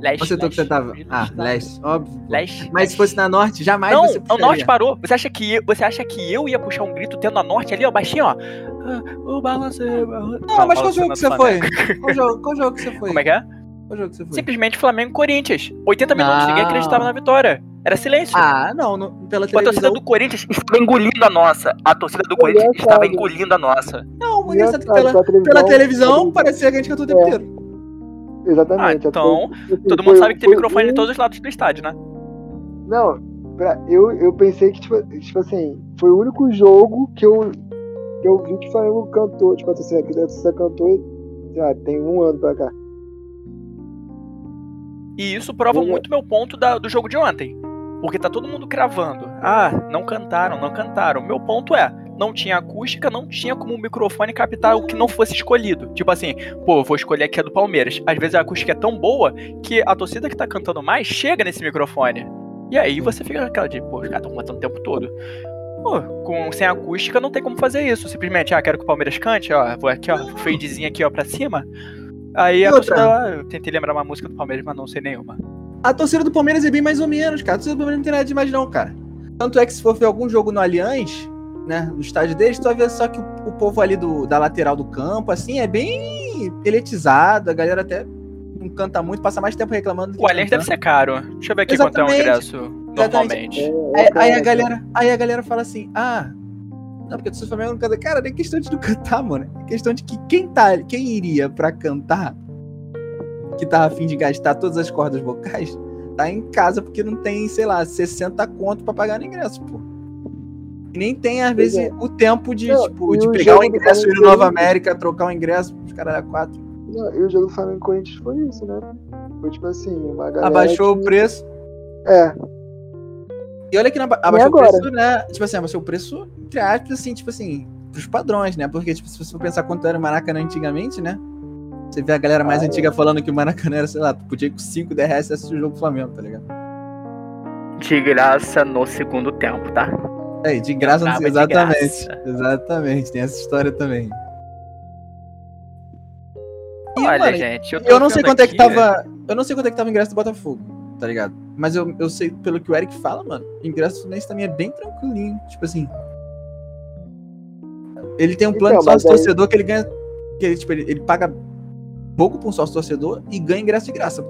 Leste, Qual setor que você leste, tava? leste, Ah, leste, óbvio. Leste. Mas se fosse na norte, jamais Não, você o norte parou. Você acha que eu, você acha que eu ia puxar um grito tendo a norte ali, ó, baixinho, ó? Ah, O balancê, balancê. Não, mas qual jogo que você foi? Qual jogo, qual jogo que você foi? Como é que é? Qual jogo que você foi? Simplesmente Flamengo e Corinthians. 80 minutos, ninguém Não. acreditava na vitória. Era silêncio. Ah, não, no- pela a torcida televisão. do Corinthians estava engolindo a nossa. A torcida do Corinthians estava engolindo a nossa. Não, engraçado é pela, pela pela televisão televisão, parecia que a gente cantou o tempo É. inteiro. Exatamente. Ah, então, Assim, Todo foi- mundo sabe que tem foi microfone um- em todos os lados do estádio, né? Não, pra- eu, eu pensei que, tipo, tipo assim, foi o único jogo que eu, que eu vi que o Flamengo cantou, tipo, a torcida, que a torcida cantou, sei lá, tem um ano pra cá. E isso prova muito meu ponto da- do jogo de ontem. Porque tá todo mundo cravando. Ah, não cantaram, não cantaram. Meu ponto é, não tinha acústica, não tinha como o microfone captar o que não fosse escolhido. Tipo assim, pô, vou escolher aqui a do Palmeiras. Às vezes a acústica é tão boa que a torcida que tá cantando mais chega nesse microfone. E aí você fica aquela de, pô, os caras estão cantando o tempo todo. Pô, com, sem acústica não tem como fazer isso. Simplesmente, ah, quero que o Palmeiras cante, ó, vou aqui, ó, fadezinho aqui, ó, pra cima. Aí a torcida, ah, eu tentei lembrar uma música do Palmeiras, mas não sei nenhuma. A torcida do Palmeiras é bem mais ou menos, cara. A torcida do Palmeiras não tem nada demais, não, cara. Tanto é que se for ver algum jogo no Allianz, né, no estádio deles, tu vai ver só que o, o povo ali do, da lateral do campo, assim, é bem eletizado. A galera até não canta muito, passa mais tempo reclamando O Allianz deve ser caro. Deixa eu ver aqui quanto é um Exatamente. ingresso normalmente. Aí, aí a cara, galera, aí a galera fala assim, ah, não, porque o Flamengo não canta. Cara, não é questão de não cantar, mano. É questão de que quem tá, quem iria pra cantar, que tá afim de gastar todas as cordas vocais, tá em casa porque não tem, sei lá, 60 conto pra pagar no ingresso, pô. E nem tem, às vezes, é. o tempo de, Não, tipo, de o pegar o ingresso, ir no Nova América, trocar o ingresso, os caras a quatro. Não, e o jogo do Flamengo Corinthians foi isso, né? Foi tipo assim, uma galera. Abaixou o que- preço. É, E olha que na, abaixou o preço, né? Tipo assim, abaixou o preço, entre aspas, assim, tipo assim, pros padrões, né? Porque, tipo, se você for pensar quanto era o Maracanã antigamente, né? Você vê a galera mais Ah, antiga falando que o Maracanã era, sei lá, tu podia ir com 5, 10 reais assistir o jogo do Flamengo, tá ligado? De graça no segundo tempo, tá? É, de graça, de exatamente. graça. Exatamente, tem essa história também. E E, Olha, mano, gente, eu, Eu não sei quanto é que aqui- tava. Eu não sei quanto é que tava o ingresso do Botafogo, tá ligado? Mas eu, eu sei, pelo que o Eric fala, mano, o ingresso do Fluminense também é bem tranquilinho. Tipo assim. Ele tem um plano Então, de sócio mas aí- torcedor que ele ganha. Que ele, tipo, ele, ele paga pouco pra um sócio torcedor e ganha ingresso de graça.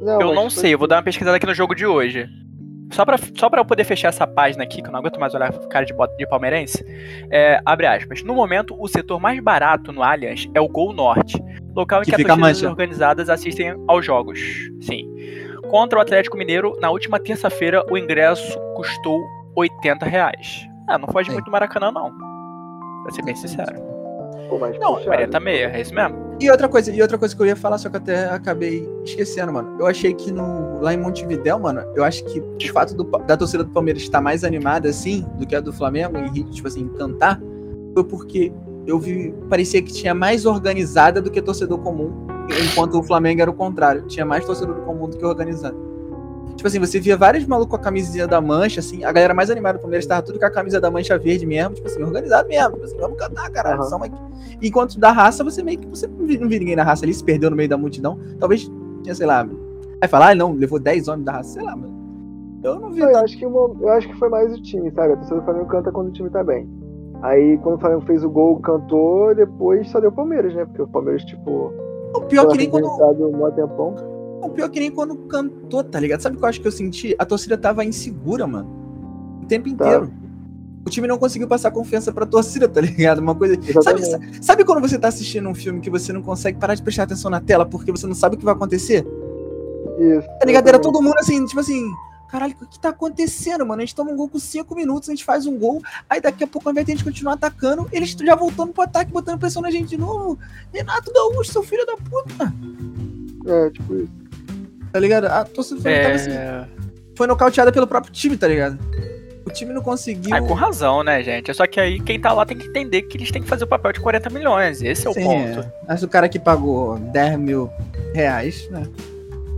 Não, Eu não sei, eu vou dar uma pesquisada aqui no jogo de hoje. Só pra, só pra eu poder fechar essa página aqui, que eu não aguento mais olhar cara de bota de palmeirense. É, abre aspas. No momento, o setor mais barato no Allianz é o Gol Norte, local em Que que, as torcidas organizadas assistem aos jogos. Sim. Contra o Atlético Mineiro, na última terça-feira, o ingresso custou 80 reais. Ah, não foge Sim. muito Maracanã, não. Pra ser bem sincero. Pô, mas Não, puxado. 40 meia, é isso mesmo? E outra coisa, e outra coisa que eu ia falar, só que eu até acabei esquecendo, mano. Eu achei que no, lá em Montevidéu, mano, eu acho que o fato do- da torcida do Palmeiras estar mais animada, assim, do que a do Flamengo, e, tipo assim, cantar, foi porque eu vi, parecia que tinha mais organizada do que torcedor comum, enquanto o Flamengo era o contrário. Tinha mais torcedor comum do que organizado. Tipo assim, você via vários malucos com a camisinha da mancha, assim, a galera mais animada do Palmeiras tava tudo com a camisa da mancha verde mesmo, tipo assim, organizado mesmo, tipo assim, vamos cantar, caralho, só uma- Enquanto da raça, você meio que você não viu, ninguém da raça ali, se perdeu no meio da multidão. Talvez tinha, sei lá, vai falar, ah, não, levou 10 homens da raça, sei lá, mano. Eu não vi. Eu, acho que uma- eu acho que foi mais o time, sabe? A torcida do Flamengo canta quando o time tá bem. Aí quando o Flamengo fez o gol, cantou, depois só deu Palmeiras, né? Porque o Palmeiras, tipo, O pior que nem quando. um tempão. O pior que nem quando cantou, tá ligado? Sabe o que eu acho que eu senti? A torcida tava insegura, mano. O tempo inteiro. O time não conseguiu passar confiança pra torcida, tá ligado? Uma coisa. Sabe, sabe quando você tá assistindo um filme que você não consegue parar de prestar atenção na tela porque você não sabe o que vai acontecer? Isso. Tá ligado? Era todo mundo assim, tipo assim. Caralho, o que tá acontecendo, mano? A gente toma um gol com 5 minutos, a gente faz um gol, aí daqui a pouco, ao invés de a gente continuar atacando, eles já voltando pro ataque, botando pressão na gente de novo. Renato Gaúcho, seu filho da puta. É, tipo isso. Tá ligado? A torcida do Flamengo tava assim, É... foi nocauteada pelo próprio time, tá ligado? O time não conseguiu. Ah, com razão, né, gente? Só que aí quem tá lá tem que entender que eles têm que fazer o papel de 40 milhões. Esse é o Sim, ponto. é. Mas o cara que pagou 10 mil reais, né?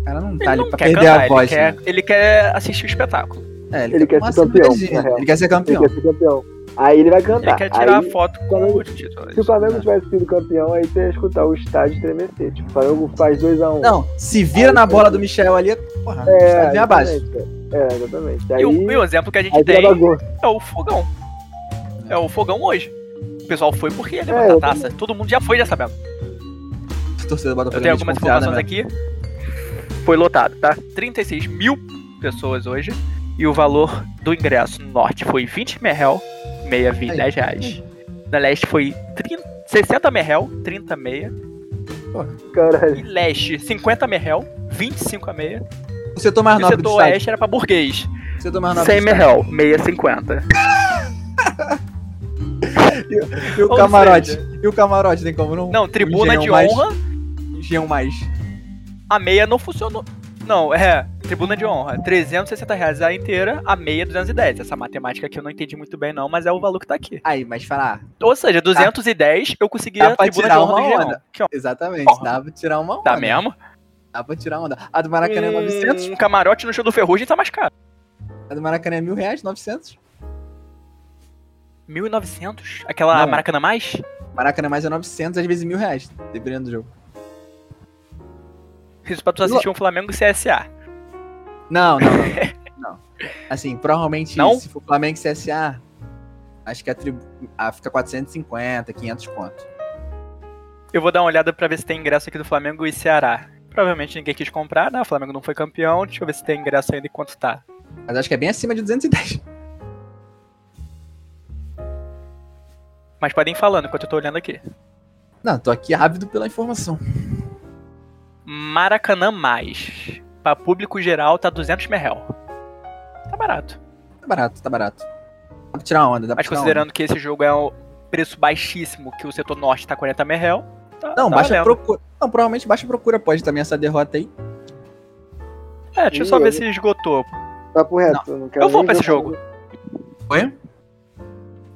O cara não tá Ele ali não pra quer perder cantar, a voz, ele, quer, né? ele quer assistir o espetáculo. É, Ele quer tomar ser uma campeão. Ele quer ser Ele campeão. quer ser campeão. Aí ele vai cantar. Ele quer tirar Aí, a foto com o título. Se o Flamengo tivesse sido campeão, aí você ia escutar o estádio estremecer. Tipo, o Flamengo faz 2x1. Não, se vira Aí, na bola do Michel ali, porra, é, vem abaixo. É, exatamente. Aí, E, o, e o exemplo que a gente tem é o fogão. É o fogão hoje. O pessoal foi porque ia levantar É, a taça. Todo mundo já foi, já sabendo. Torcida Eu tenho é algumas informações né? aqui. Foi lotado, tá? 36 mil pessoas hoje. E o valor do ingresso no norte foi 20 merrel, meia vi Aí. 10 reais. Na leste foi 30, 60 merrel, 30 meia. Caralho. E leste, 50 merrel, 25 a meia. O setor mais E o nobre do oeste era pra burguês. O setor mais nobre 100 do estádio. merrel, meia 50. E o Ou camarote? seja- E o camarote, tem como não? Não, tribuna Engenhão de mais. honra, Engenham mais. a meia não funcionou. Não, é, tribuna de honra, 360 reais a inteira, a meia 210. Essa matemática aqui eu não entendi muito bem não, mas é o valor que tá aqui. Aí, mas falar. Ou seja, 210 eu conseguia Dá a tribuna de honra uma onda. Que ó, Exatamente, Porra. dá pra tirar uma onda. Tá mesmo? Dá pra tirar onda. A do Maracanã é 900, Um camarote no show do Ferrugem tá mais caro. a do Maracanã é mil reais, 900. 1.900? Aquela Não. Maracanã mais? Maracanã mais é 900, às vezes mil reais, dependendo do jogo. Isso pra tu assistir um Flamengo CSA. Não, não, não. não. Assim, provavelmente, Não? se for Flamengo e CSA, acho que a tribu... ah, fica 450, 500 conto. Eu vou dar uma olhada pra ver se tem ingresso aqui do Flamengo e Ceará. Provavelmente ninguém quis comprar, né? O Flamengo não foi campeão. Deixa eu ver se tem ingresso ainda e quanto tá. Mas acho que é bem acima de 210. Mas podem ir falando enquanto eu tô olhando aqui. Não, tô aqui ávido pela informação. Maracanã mais. Pra público geral tá 200 merrel. Tá barato. Tá barato, tá barato. Dá pra tirar onda, dá pra Mas tirar considerando que esse jogo é um preço baixíssimo, que o setor norte tá 40 merrel, tá, onda. Não, tá baixa valendo. procura. Não, provavelmente baixa procura pode também essa derrota aí. É, deixa eu só ver se esgotou. Papo reto. Não, quero Eu vou pra esse jogo. Oi?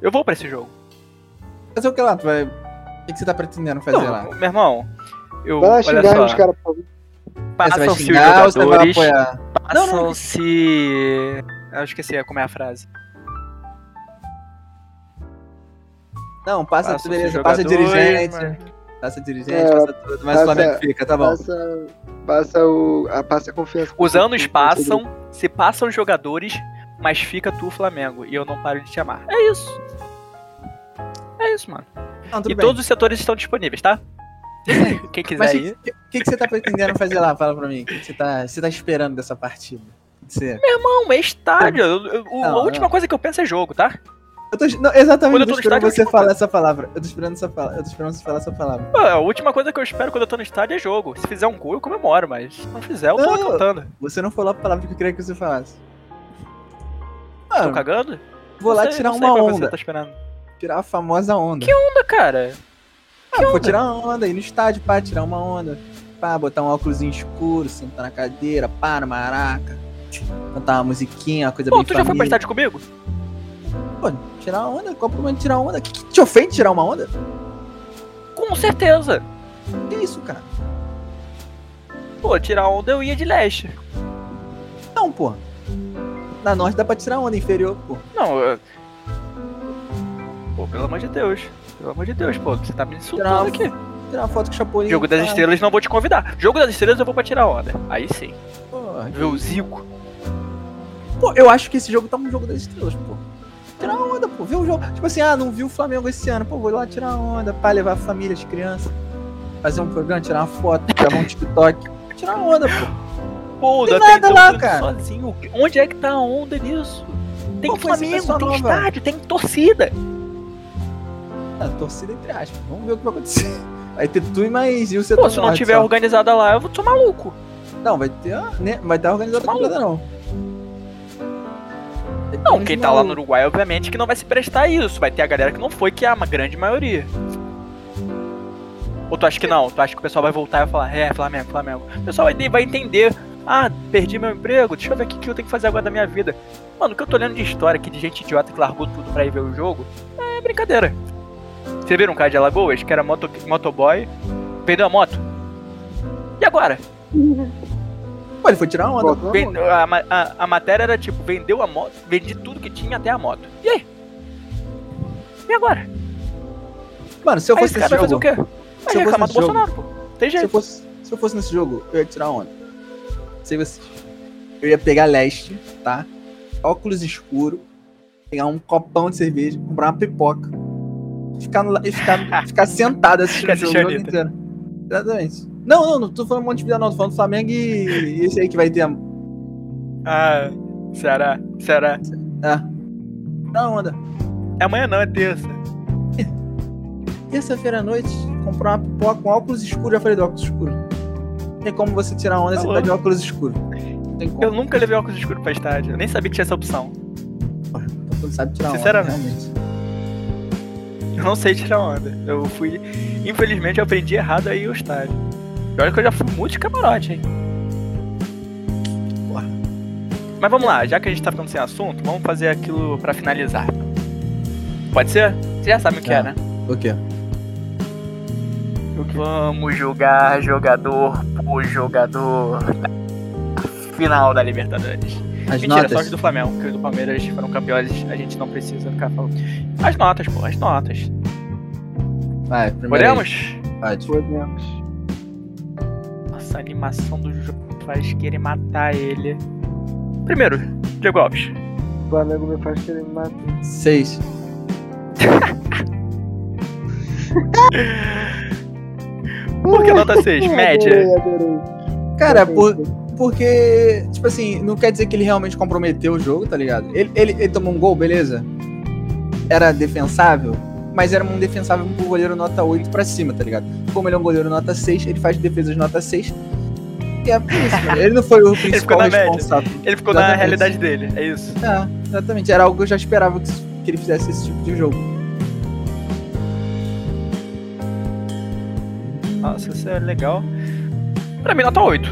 Eu vou pra esse jogo. Fazer o que lá? Tu vai... O que, que você tá pretendendo fazer Não, lá? meu irmão, eu, Vai lá xingar os caras, por favor. É, passam-se os jogadores, não. passam-se... Eu esqueci como é a frase. Não, passa, Passa beleza, passa dirigente. mas- Passa dirigente, É, passa tudo, mas passa- o Flamengo fica, tá bom. Passa, passa, o, a, passa a confiança. Os anos passam, se passam jogadores, mas fica tu, Flamengo. E eu não paro de te amar. É isso. É isso, mano. Não, e bem. todos os setores estão disponíveis, tá? Quem quiser Mas o ir. que, que, que você tá pretendendo fazer lá? Fala pra mim. O que, que você, tá, você tá esperando dessa partida? Você... Não, é estádio. Eu- o- Não, a última não. coisa que eu penso é jogo, tá? Eu tô, não, exatamente, Quando eu eu tô tô esperando você falar essa palavra. Eu tô esperando essa eu tô esperando você falar essa palavra. Pô, a última coisa que eu espero quando eu tô no estádio é jogo. Se fizer um gol, eu comemoro, mas se não fizer, eu tô Não. cantando. Você não falou a palavra que eu queria que você falasse. Tô Mano, cagando? vou lá sei- tirar uma onda. tá. Tirar a famosa onda. Que Onda, cara. Ah, vou tirar uma onda, ir no estádio, pá, tirar uma onda. Pá, botar um óculos escuro, sentar na cadeira, pá, no maraca. Cantar uma musiquinha, uma coisa Pô, bem tu já foi pra família. estádio comigo? Pô, tirar uma onda? Qual o problema de tirar onda? Que, que te ofende tirar uma onda? Com certeza. Que isso, cara? Pô, tirar onda eu ia de leste. Não, pô. Na norte dá pra tirar onda, inferior, pô. Não, eu... Pô, pelo amor de Deus. Pelo amor de Deus, pô. Você tá me insultando Tirar uma- aqui. Tirar uma foto com o Chapolin. Jogo das pá. Estrelas não vou te convidar. Jogo das Estrelas eu vou pra tirar onda. Aí sim. Porra, Ver o Zico. Pô, eu acho que esse jogo tá um jogo das estrelas, pô. Tirar onda, pô. Ver o jogo. Tipo assim, ah, não vi o Flamengo esse ano. Pô, vou lá tirar onda, pá, levar a família, as crianças. Fazer um programa, tirar uma foto, gravar um TikTok. Tirar onda, pô. Pô, Tem nada então lá, cara. Sozinho. Onde é que tá a onda nisso? Tem Pô, Flamengo, tem nova. estádio, tem torcida. Ah, torcida entre aspas. Vamos ver o que vai acontecer. Vai ter tu e mais e o setor Pô, se não norte tiver só. organizada lá, eu vou tô maluco. Não, vai ter. né? Vai estar organizado Maluco. completa, não. Não, quem tá lá no. Uruguai, obviamente, que não vai se prestar a isso. Vai ter a galera que não foi, que é a grande maioria. Ou tu acha que não? Tu acha que o pessoal vai voltar e vai falar, é, Flamengo, Flamengo. O pessoal vai, vai entender. Ah, perdi meu emprego, deixa eu ver o que, que eu tenho que fazer agora da minha vida. Mano, o que eu tô lendo de história aqui de gente idiota que largou tudo pra ir ver o jogo, é brincadeira. Você viram um cara de Alagoas, que era moto, motoboy, perdeu a moto? E agora? Pô, ele foi tirar onda. Ven- onda. a, ma- a- a matéria era tipo, vendeu a moto, vendi tudo que tinha até a moto. E aí? E agora? Mano, se eu Aí fosse esse nesse cara vai fazer jogo. o quê? Vai reclamar do jogo- Bolsonaro, pô. Tem Se eu, jeito. fosse, se eu fosse nesse jogo, eu ia tirar onda. Sei vocês. Eu ia pegar leste, tá? Óculos escuro, pegar um copão de cerveja, comprar uma pipoca. Ficar, ficar, ficar sentado assistindo o jogo, inteiro. Exatamente. Não, não, não tô falando Montevideo, não. Tô falando Flamengo e, esse aí que vai ter. Ah, Ceará, Ceará. Tirar onda. É amanhã não, é terça. Terça-feira à noite, comprar uma pipoca com óculos escuros. Já falei do óculos escuro. Tem como você tirar onda se Tá de óculos escuro. Não tem como. Eu nunca levei óculos escuros pra estádio. Eu nem sabia que tinha essa opção. Então, tu sabe tirar onda. Sinceramente. Não sei tirar onda. Eu fui. Infelizmente eu aprendi errado aí o estádio. E olha que eu já fui muito de camarote, hein? Porra. Mas vamos lá, já que a gente tá ficando sem assunto, vamos fazer aquilo pra finalizar. Pode ser? Você já sabe o que Tá. é, né? O quê? Vamos jogar jogador por jogador final da Libertadores. As Mentira, notas. sorte do Flamengo, o do Palmeiras foram campeões, a gente não precisa ficar falando. As notas, pô, as notas. Vai. Podemos? Pode. Podemos. Nossa, a animação do jogo faz querer matar ele. Primeiro, Diego Alves. O Flamengo me faz querer me matar. Seis. Por que nota 6? Média. Adorei, adorei. Cara, por, porque, tipo assim, não quer dizer que ele realmente comprometeu o jogo, tá ligado? Ele, ele, ele tomou um gol, beleza? Era defensável, mas era um defensável pro goleiro nota 8 pra cima, tá ligado? Como ele é um goleiro nota 6, ele faz defesas nota 6. E é por isso, mano. Ele não foi o ficou principal na média. responsável. Ele ficou na Exatamente. realidade dele, é isso. É, exatamente. Era algo que eu já esperava que, que ele fizesse esse tipo de jogo. Nossa, isso é legal. Pra mim, nota 8.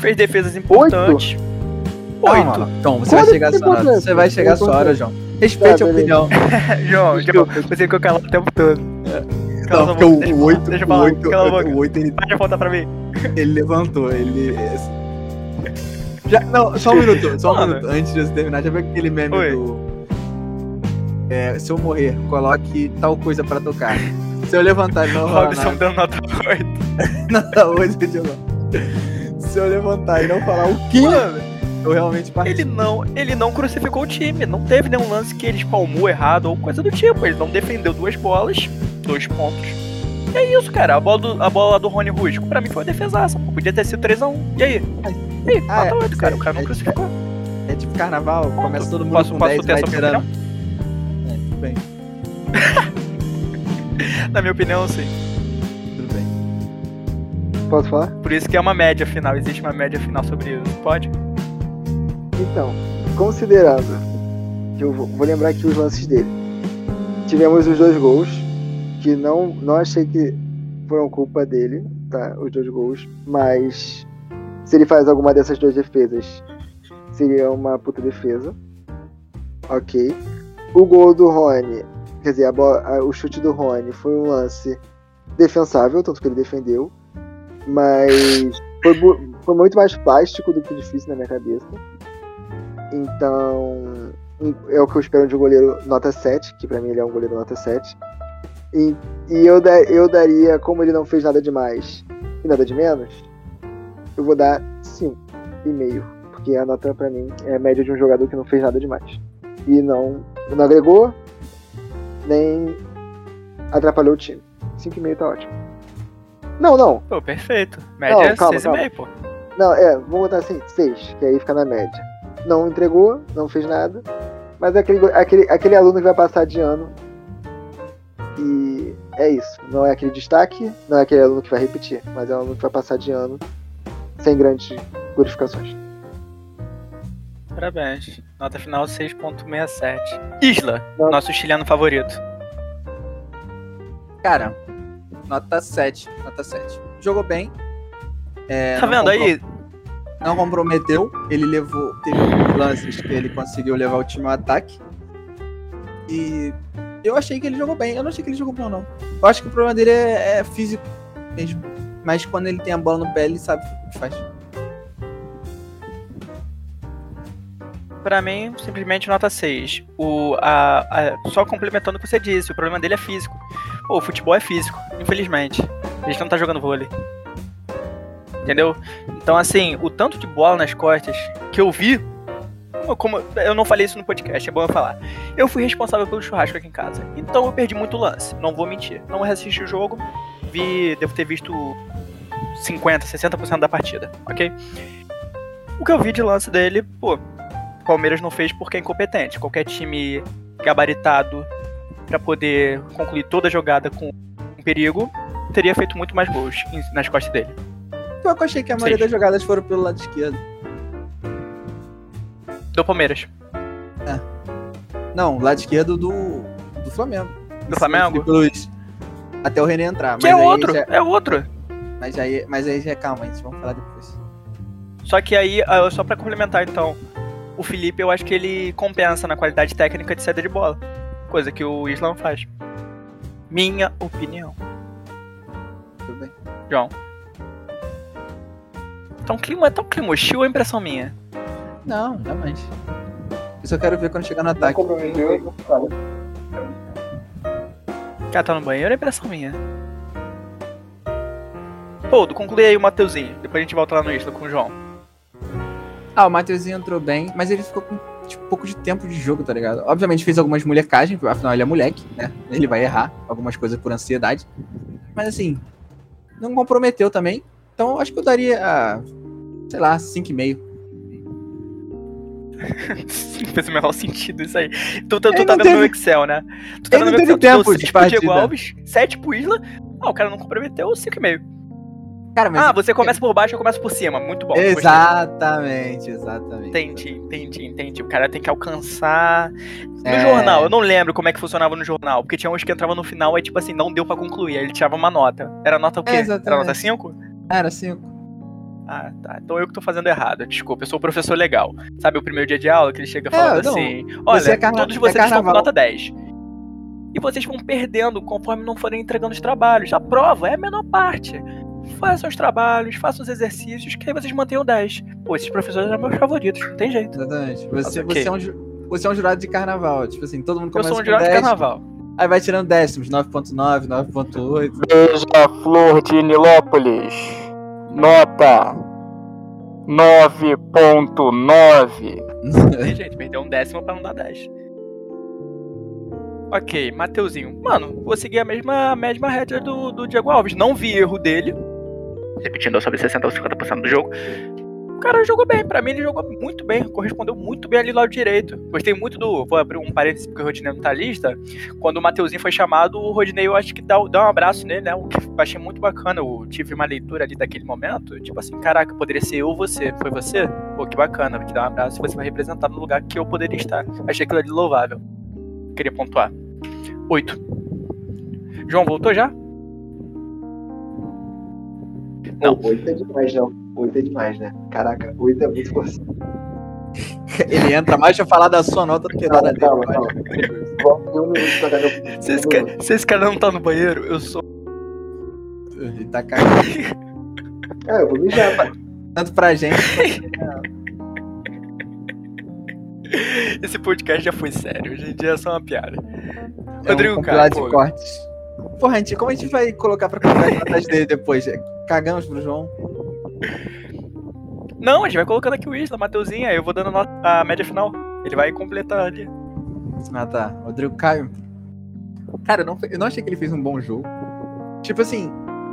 Fez defesas importantes. Calma, 8. mano. Então, você Qual vai chegar a sua hora. Você vai chegar a sua hora. João. Respeite Tá, a opinião. João, João, Desculpa. você ficou calado o tempo todo. Cala Não, porque o, deixa eu o falar, 8, deixa eu o falar, 8, cala a boca. o 8 ele, Para de apontar pra mim. ele levantou, ele. Já, não, só um minuto, só um Mano. minuto. Antes de você terminar, já viu aquele meme Oi. do. é, se eu morrer, coloque tal coisa pra tocar. Se eu levantar e não rolar Robson nada, dando nota 8. nada hoje, Diogo. Se eu levantar e não falar o que Mano, eu realmente ele não, ele não crucificou o time. Não teve nenhum lance que ele espalmou errado ou coisa do tipo. Ele não defendeu duas bolas, dois pontos. E é isso, cara. A bola do, a bola do Rony Rusco, pra mim foi uma defesaça. Podia ter sido 3x1. E aí? E aí? Ah, Nota é, 8, cara. O é, cara não é, crucificou. É tipo carnaval, começa todo mundo Posso, com posso 10 ter vai essa tirando. opinião? É, tudo bem, Na minha opinião, sim. tudo bem. Posso falar? Por isso que é uma média final. Existe uma média final sobre isso. Pode? Então, considerando que eu vou, vou lembrar aqui os lances dele. Tivemos os dois gols, que não, não achei que foram culpa dele, tá? Os dois gols, mas se ele faz alguma dessas duas defesas, seria uma puta defesa. Ok. O gol do Rony, quer dizer, bola- o chute do Rony foi um lance defensável, tanto que ele defendeu, mas foi, foi muito mais plástico do que difícil na minha cabeça. Então, é o que eu espero de um goleiro nota 7, que pra mim ele é um goleiro nota 7. E, e eu, da- eu daria, como ele não fez nada demais e nada de menos, eu vou dar 5,5. Porque a nota pra mim é a média de um jogador que não fez nada demais. E não, não agregou, nem atrapalhou o time. 5,5 tá ótimo. Não, não. Pô, perfeito. Média Não, calma, 6,5, pô. Não, é, vamos botar assim, 6, que aí fica na média. Não entregou, não fez nada, mas é aquele, go- aquele, aquele aluno que vai passar de ano. E é isso. Não é aquele destaque, não é aquele aluno que vai repetir, mas é um aluno que vai passar de ano sem grandes glorificações. Parabéns. Nota final 6.67. Isla, Não. nosso chileno favorito. Cara, nota 7. Nota 7. Jogou bem. É, tá vendo compro- aí? Não comprometeu. Ele levou. Teve lances que ele conseguiu levar o time ao ataque. E eu achei que ele jogou bem. Eu não achei que ele jogou mal, não. Eu acho que o problema dele é, é físico mesmo. Mas quando ele tem a bola no pé, ele sabe o que faz. Pra mim, simplesmente nota 6. O, a, a- só complementando o que você disse, o problema dele é físico. Pô, o futebol é físico, infelizmente. A gente não tá jogando vôlei. Entendeu? Então, assim, o tanto de bola nas costas que eu vi. como- eu não falei isso no podcast, é bom eu falar. Eu fui responsável pelo churrasco aqui em casa. Então eu perdi muito lance. Não vou mentir. Não reassisti o jogo. Vi. Devo ter visto 50, 60% da partida, ok? O que eu vi de lance dele, pô, Palmeiras não fez porque é incompetente. Qualquer time gabaritado pra poder concluir toda a jogada com perigo teria feito muito mais gols nas costas dele. Eu achei que a maioria Seis. das jogadas foram pelo lado esquerdo. Do Palmeiras. Não, lado esquerdo do, do Flamengo. Do Flamengo? Pelos- Até o René entrar. Que é outro, já- é outro. mas, aí, mas aí já calma, a gente vamos falar depois. Só que aí, ah, só pra complementar então, o Felipe eu acho que ele compensa na qualidade técnica de saída de bola. Coisa que o Isla não faz. Minha opinião. Tudo bem. João. Então clima, tão clima hostil é impressão minha. Não, jamais. Eu só quero ver quando chegar no ataque. comprometeu, fala. Cara, tá no banheiro é impressão minha. Pô, conclui aí o Mateuzinho. Depois a gente volta lá no Isla com o João. Ah, o Matheusinho entrou bem, mas ele ficou com tipo, pouco de tempo de jogo, tá ligado? Obviamente fez algumas molecagens, afinal ele é moleque, né? Ele vai errar algumas coisas por ansiedade. Mas assim, não comprometeu também. Então acho que eu daria, ah, sei lá, 5,5. Fez o menor sentido isso aí. Tu, tu, tu tá vendo meu teve- Excel, né? Tu tá vendo teve Excel, tu deu tempo de seis pro Diego partida. Alves, 7 pro Isla. Ah, o cara não comprometeu 5,5. Cara, mas. Ah, você começa por baixo, eu começo por cima. Muito bom. gostei. Exatamente, exatamente. Entendi, entendi, entendi. O cara tem que alcançar. No É. jornal, eu não lembro como é que funcionava no jornal. Porque tinha uns que entravam no final, aí tipo assim, não deu pra concluir. Aí ele tirava uma nota. Era nota o quê? É, Era nota 5? Era 5. Ah, tá. Então eu que tô fazendo errado. Desculpa, eu sou o professor legal. Sabe o primeiro dia de aula que ele chega falando não. assim: Olha, Você é carna- todos é vocês estão com carnaval." nota 10. E vocês vão perdendo conforme não forem entregando os trabalhos. A prova é a menor parte. Façam os trabalhos, façam os exercícios, que aí vocês mantenham 10. Pô, esses professores eram meus favoritos, não tem jeito. Exatamente. Você, Mas ok. você é um. Você é um jurado de carnaval. Tipo assim, todo mundo Eu começa sou um com jurado de 10, carnaval. Aí vai tirando décimos, 9.9, 9.8. Beija-flor de Nilópolis. Nota 9.9. Tem gente, perdeu um décimo pra não dar 10. Ok, Mateuzinho. Mano, vou seguir a mesma, a mesma rédea do, do Diego Alves. Não vi erro dele. Repetindo sobre 60% ou 50% do jogo. O cara jogou bem, pra mim ele jogou muito bem, correspondeu muito bem ali lado direito. Gostei muito do. Vou abrir um parênteses porque o Rodinei não tá lista. Quando o Mateuzinho foi chamado, o Rodinei eu acho que dá, dá um abraço nele, né? O que eu achei muito bacana. Eu tive uma leitura ali daquele momento. Tipo assim, caraca, poderia ser eu ou você. Foi você? Pô, que bacana, vou te dar um abraço você vai representar no lugar que eu poderia estar. Achei aquilo ali louvável. Queria pontuar. Oito. João, voltou já? Não. Oito é demais, não. Oito é demais, né? Caraca, oito é muito forçado. Ele entra mais pra falar da sua nota do que da dele. calma, calma. Se esse, cara, cara não tá no banheiro, eu sou. Ele tá cagando É, eu vou mijar, pá. tanto pra gente. Esse podcast já foi sério. Hoje em dia é só uma piada. É Rodrigo um compilado de pô. cortes. Porra, a gente, como a gente vai colocar pra colocar as notas dele depois? Cagamos pro João. Não, a gente vai colocando aqui o Isla, Mateuzinho, aí eu vou dando a média final. Ele vai completar ali. Ah tá, Rodrigo Caio. Cara, eu não, eu não achei que ele fez um bom jogo. Tipo assim,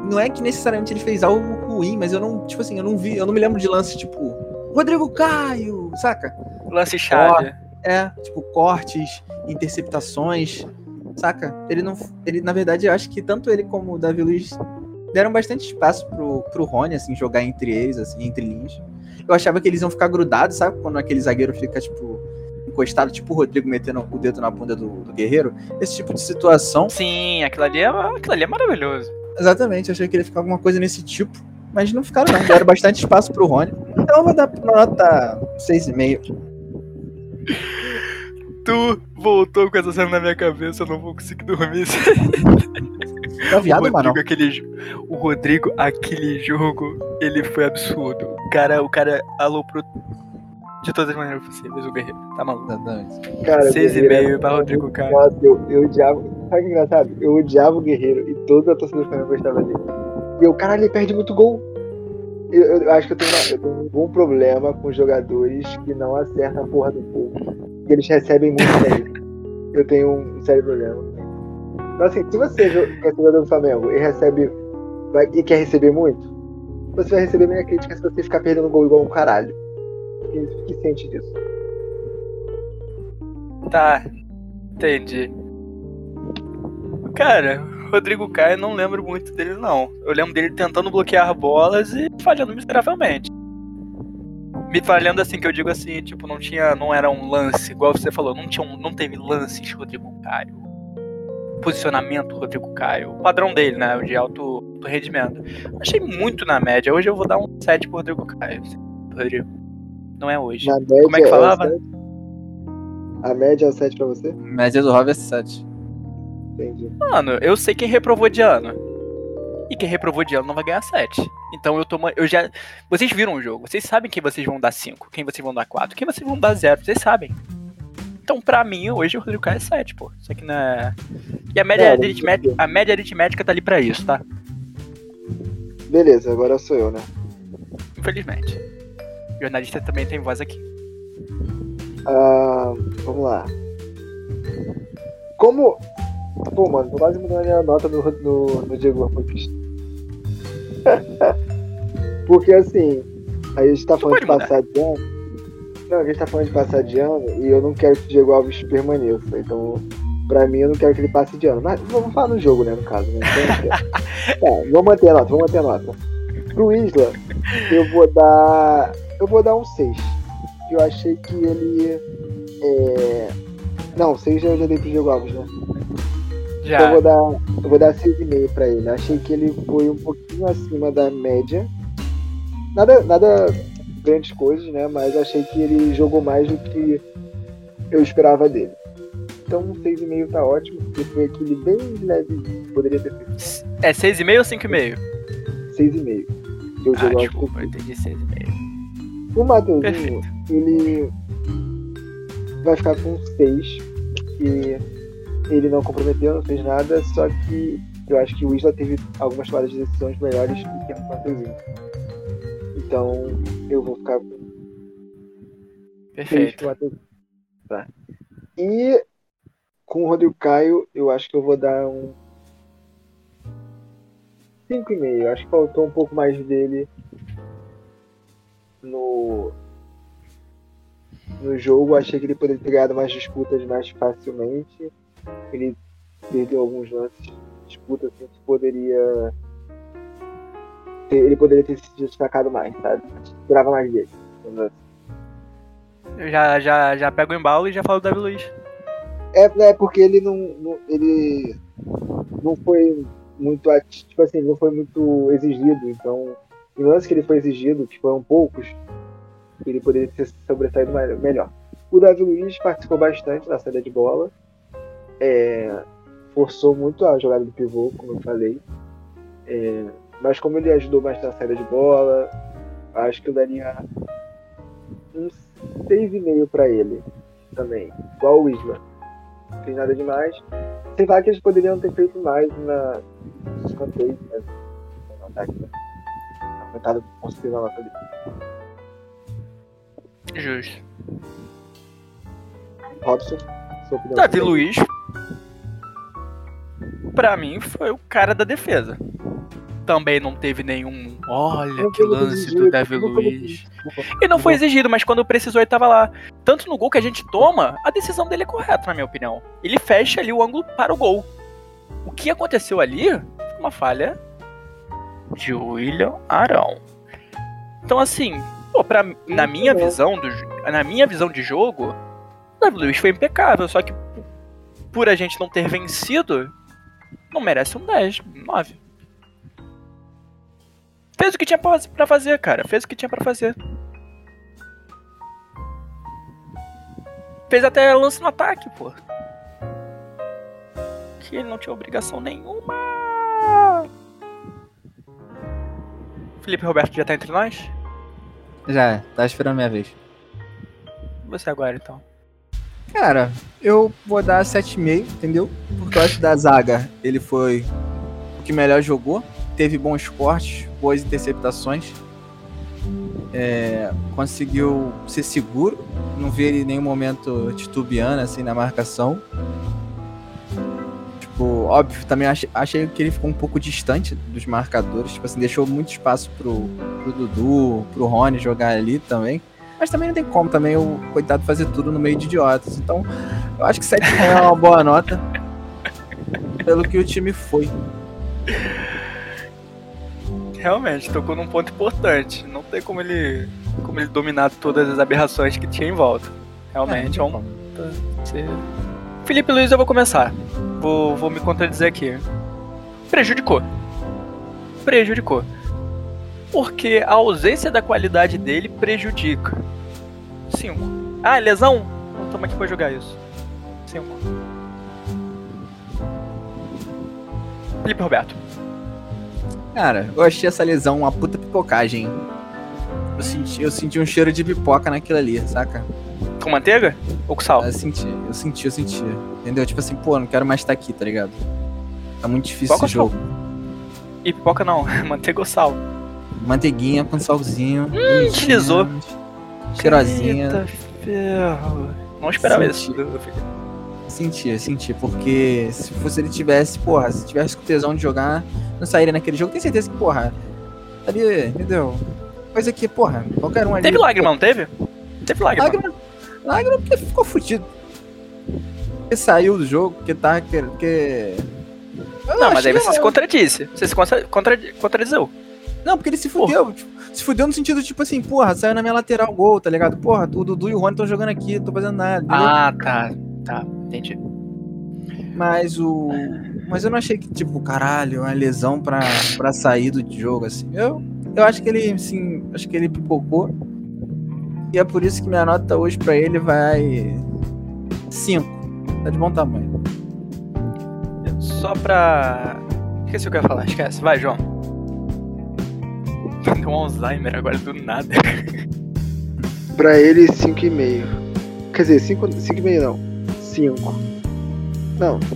não é que necessariamente ele fez algo ruim, mas eu não, tipo assim, eu não vi, eu não me lembro de lance tipo Rodrigo Caio, saca? Lance chave. É, tipo cortes, interceptações, saca? Ele não, ele na verdade eu acho que tanto ele como o Davi Luiz deram bastante espaço pro, pro Rony assim jogar entre eles, assim, entre linhas. Eu achava que eles iam ficar grudados, sabe? Quando aquele zagueiro fica tipo encostado, tipo o Rodrigo metendo o dedo na bunda do, do guerreiro. Esse tipo de situação. Sim, aquilo ali, é, aquilo ali é maravilhoso. Exatamente, eu achei que ele ficar alguma coisa nesse tipo. Mas não ficaram, não. Deram bastante espaço pro Rony. Então eu vou dar nota 6,5. Tu voltou com essa cena na minha cabeça, eu não vou conseguir dormir. Tá viado, o mano? Rodrigo, aquele, jo- o Rodrigo, aquele jogo, ele foi absurdo. O cara, o cara aloprou de todas as maneiras possíveis o Guerreiro. Tá maluco? Exatamente. Cara, Seis e Guerreiro meio é pra Rodrigo Caio. Nossa, eu, eu odiava. Sabe o que é engraçado? Eu odiava o Guerreiro e toda a torcida do Flamengo gostava dele. E o cara ele perde muito gol. Eu, eu- eu acho que eu tenho, uma- eu tenho um bom problema com jogadores que não acertam a porra do povo. Que eles recebem muito bem. Eu tenho um sério problema. Então, assim, se você é jogador do Flamengo e recebe. vai- e quer receber muito, você vai receber minha crítica se você ficar perdendo gol igual um caralho. Fique ciente disso. Tá, entendi. Cara, Rodrigo Caio, não lembro muito dele, não. Eu lembro dele tentando bloquear bolas e falhando miseravelmente. Me falhando assim, que eu digo assim, tipo, não tinha. Não era um lance, igual você falou, não, tinha um, não teve lances Rodrigo Caio. Posicionamento Rodrigo Caio. O padrão dele, né? O de alto, alto rendimento. Achei muito na média. Hoje eu vou dar um 7 pro Rodrigo Caio. Rodrigo. Não é hoje. Na média, Como é que falava? o sete? A média é o 7 pra você? Média do Rob é 7. Entendi. Mano, eu sei quem reprovou de ano. E quem reprovou de ano não vai ganhar 7. Então eu tô. Eu já. Vocês viram o jogo. Vocês sabem quem vocês vão dar 5, quem vocês vão dar 4, quem vocês vão dar 0. Vocês sabem. Então, pra mim, hoje o Rodrigo Caio é 7, pô. Isso aqui não é. E a média, É, aritmética, a média aritmética tá ali pra isso, tá? Beleza, agora sou eu, né? Infelizmente. Jornalista também tem voz aqui. Ah, vamos lá. Como. Pô, mano, tô quase mudando a minha nota no, no, no Diego Alves. Porque assim, a gente tá falando de passar de ano. Não, a gente tá falando de passar de ano e eu não quero que o Diego Alves permaneça. Então, pra mim, eu não quero que ele passe de ano. Mas vamos falar no jogo, né, no caso, né? Então, tá, vamos manter a nota, vamos manter a nota. Pro Isla, eu vou dar. Eu vou dar um 6. Eu achei que ele. É... Não, 6 eu já dei pro Diego Alves, né? Então eu Já. vou dar. Eu vou dar 6,5 pra ele. Achei que ele foi um pouquinho acima da média. Nada, nada grandes coisas, né? Mas achei que ele jogou mais do que eu esperava dele. Então um 6,5 tá ótimo, porque foi aquele bem leve. Poderia ter feito É 6,5 ou 5,5? 6,5. Que o Ah, desculpa, eu entendi 6,5. O Mateuzinho, Perfeito. ele. vai ficar com 6, que ele não comprometeu, não fez nada, só que eu acho que o Isla teve algumas tomadas de decisões melhores do que no Fantasia. Então eu vou ficar com 6 Perfeito. Tá. E com o Rodrigo Caio, eu acho que eu vou dar um 5,5. Acho que faltou um pouco mais dele no no jogo. Achei que ele poderia ter ganhado mais disputas mais facilmente. Ele perdeu alguns lances de disputa assim, que poderia ele poderia ter se destacado mais, sabe? Esperava mais dele. assim. Eu já, já, já pego o embalo e já falo do Davi Luiz. É, é porque ele não, não- ele não foi muito tipo assim, não foi muito exigido, então em lance que ele foi exigido, que foram poucos, ele poderia ter se sobressaído melhor. O Davi Luiz participou bastante da saída de bola, é, forçou muito a jogada do pivô, como eu falei, é, mas como ele ajudou bastante na saída de bola, acho que eu daria um 6,5 para ele também, igual o Isla não fez nada demais. Sem falar que eles poderiam ter feito mais na nos escanteios, né? No ataque, né? Aumentado com certeza a nota dele. Justo. Robson, sua opinião. Davi Luiz, pra mim, foi o cara da defesa. Também não teve nenhum. Olha que lance exigido, do Davi Luiz. E não foi exigido, mas quando precisou ele tava lá. Tanto no gol que a gente toma, a decisão dele é correta, na minha opinião. Ele fecha ali o ângulo para o gol. O que aconteceu ali foi uma falha de William Arão. Então assim, pô, pra, na minha visão do, na minha visão de jogo, o Davi Luiz foi impecável, só que por a gente não ter vencido, não merece um 10, 9. Fez o que tinha pra pra fazer, cara. Fez o que tinha pra fazer. Fez até lance no ataque, pô. Que ele não tinha obrigação nenhuma. Felipe Roberto já tá entre nós? Já, tá esperando a minha vez. Você agora, então. Cara, eu vou dar 7,5, entendeu? Porque eu acho que da zaga ele foi o que melhor jogou. Teve bons cortes, boas interceptações. É, conseguiu ser seguro. Não vi ele em nenhum momento titubeando assim na marcação. Tipo, óbvio, também achei, achei que ele ficou um pouco distante dos marcadores. Tipo assim, deixou muito espaço pro, pro Dudu, pro Rony jogar ali também. Mas também não tem como também o coitado fazer tudo no meio de idiotas. Então, eu acho que 7 é uma boa nota. Pelo que o time foi. Realmente, tocou num ponto importante. Não tem como ele, como ele dominar todas as aberrações que tinha em volta. Realmente é, um. Você- Felipe Luiz, eu vou começar. Vou, vou me contradizer aqui. Prejudicou. Prejudicou. Porque a ausência da qualidade dele prejudica. 5. Ah, lesão? Então tamo aqui pra jogar isso. 5. Felipe Roberto. Cara, eu achei essa lesão uma puta pipocagem. Eu senti, eu senti um cheiro de pipoca naquilo ali, saca? Com manteiga? Ou com sal? Eu senti, eu senti, eu senti. Entendeu? Tipo assim, pô, não quero mais estar aqui, tá ligado? Tá muito difícil Pipoca esse jogo. E pipoca não, manteiga ou sal? Manteiguinha com salzinho. bonitinha, deslizou. Cheirosinha. Eita ferro. Não esperava Senti. isso. Do- do Felipe. Senti, senti, porque se fosse ele tivesse, porra, se tivesse com tesão de jogar, não sairia naquele jogo, tenho certeza que, porra, ali, entendeu? Coisa que, porra, qualquer um ali. Teve lágrima, não teve? Teve lágrima. Lágrima, lágrima porque ficou fudido. Porque saiu do jogo, porque tá, porque... Eu Não, mas aí você se contradisse. Você se contra, contra, contradizeu. Não, porque ele se fudeu. tipo, se fudeu no sentido, tipo assim, porra, saiu na minha lateral gol, tá ligado? Porra, o Dudu e o Rony estão jogando aqui, não tô fazendo nada. entendeu? Ah, tá. Tá, entendi. Mas o. Mas eu não achei que, tipo, caralho, uma lesão pra, pra sair do jogo, assim. Eu, eu acho que ele, assim, acho que ele pipocou. E é por isso que minha nota hoje pra ele vai. 5. Tá de bom tamanho. Só pra. Esqueci o que eu ia falar, esquece. Vai, João. Deu um Alzheimer agora do nada. Pra ele, 5,5. Quer dizer, 5 e meio não. 5. Não.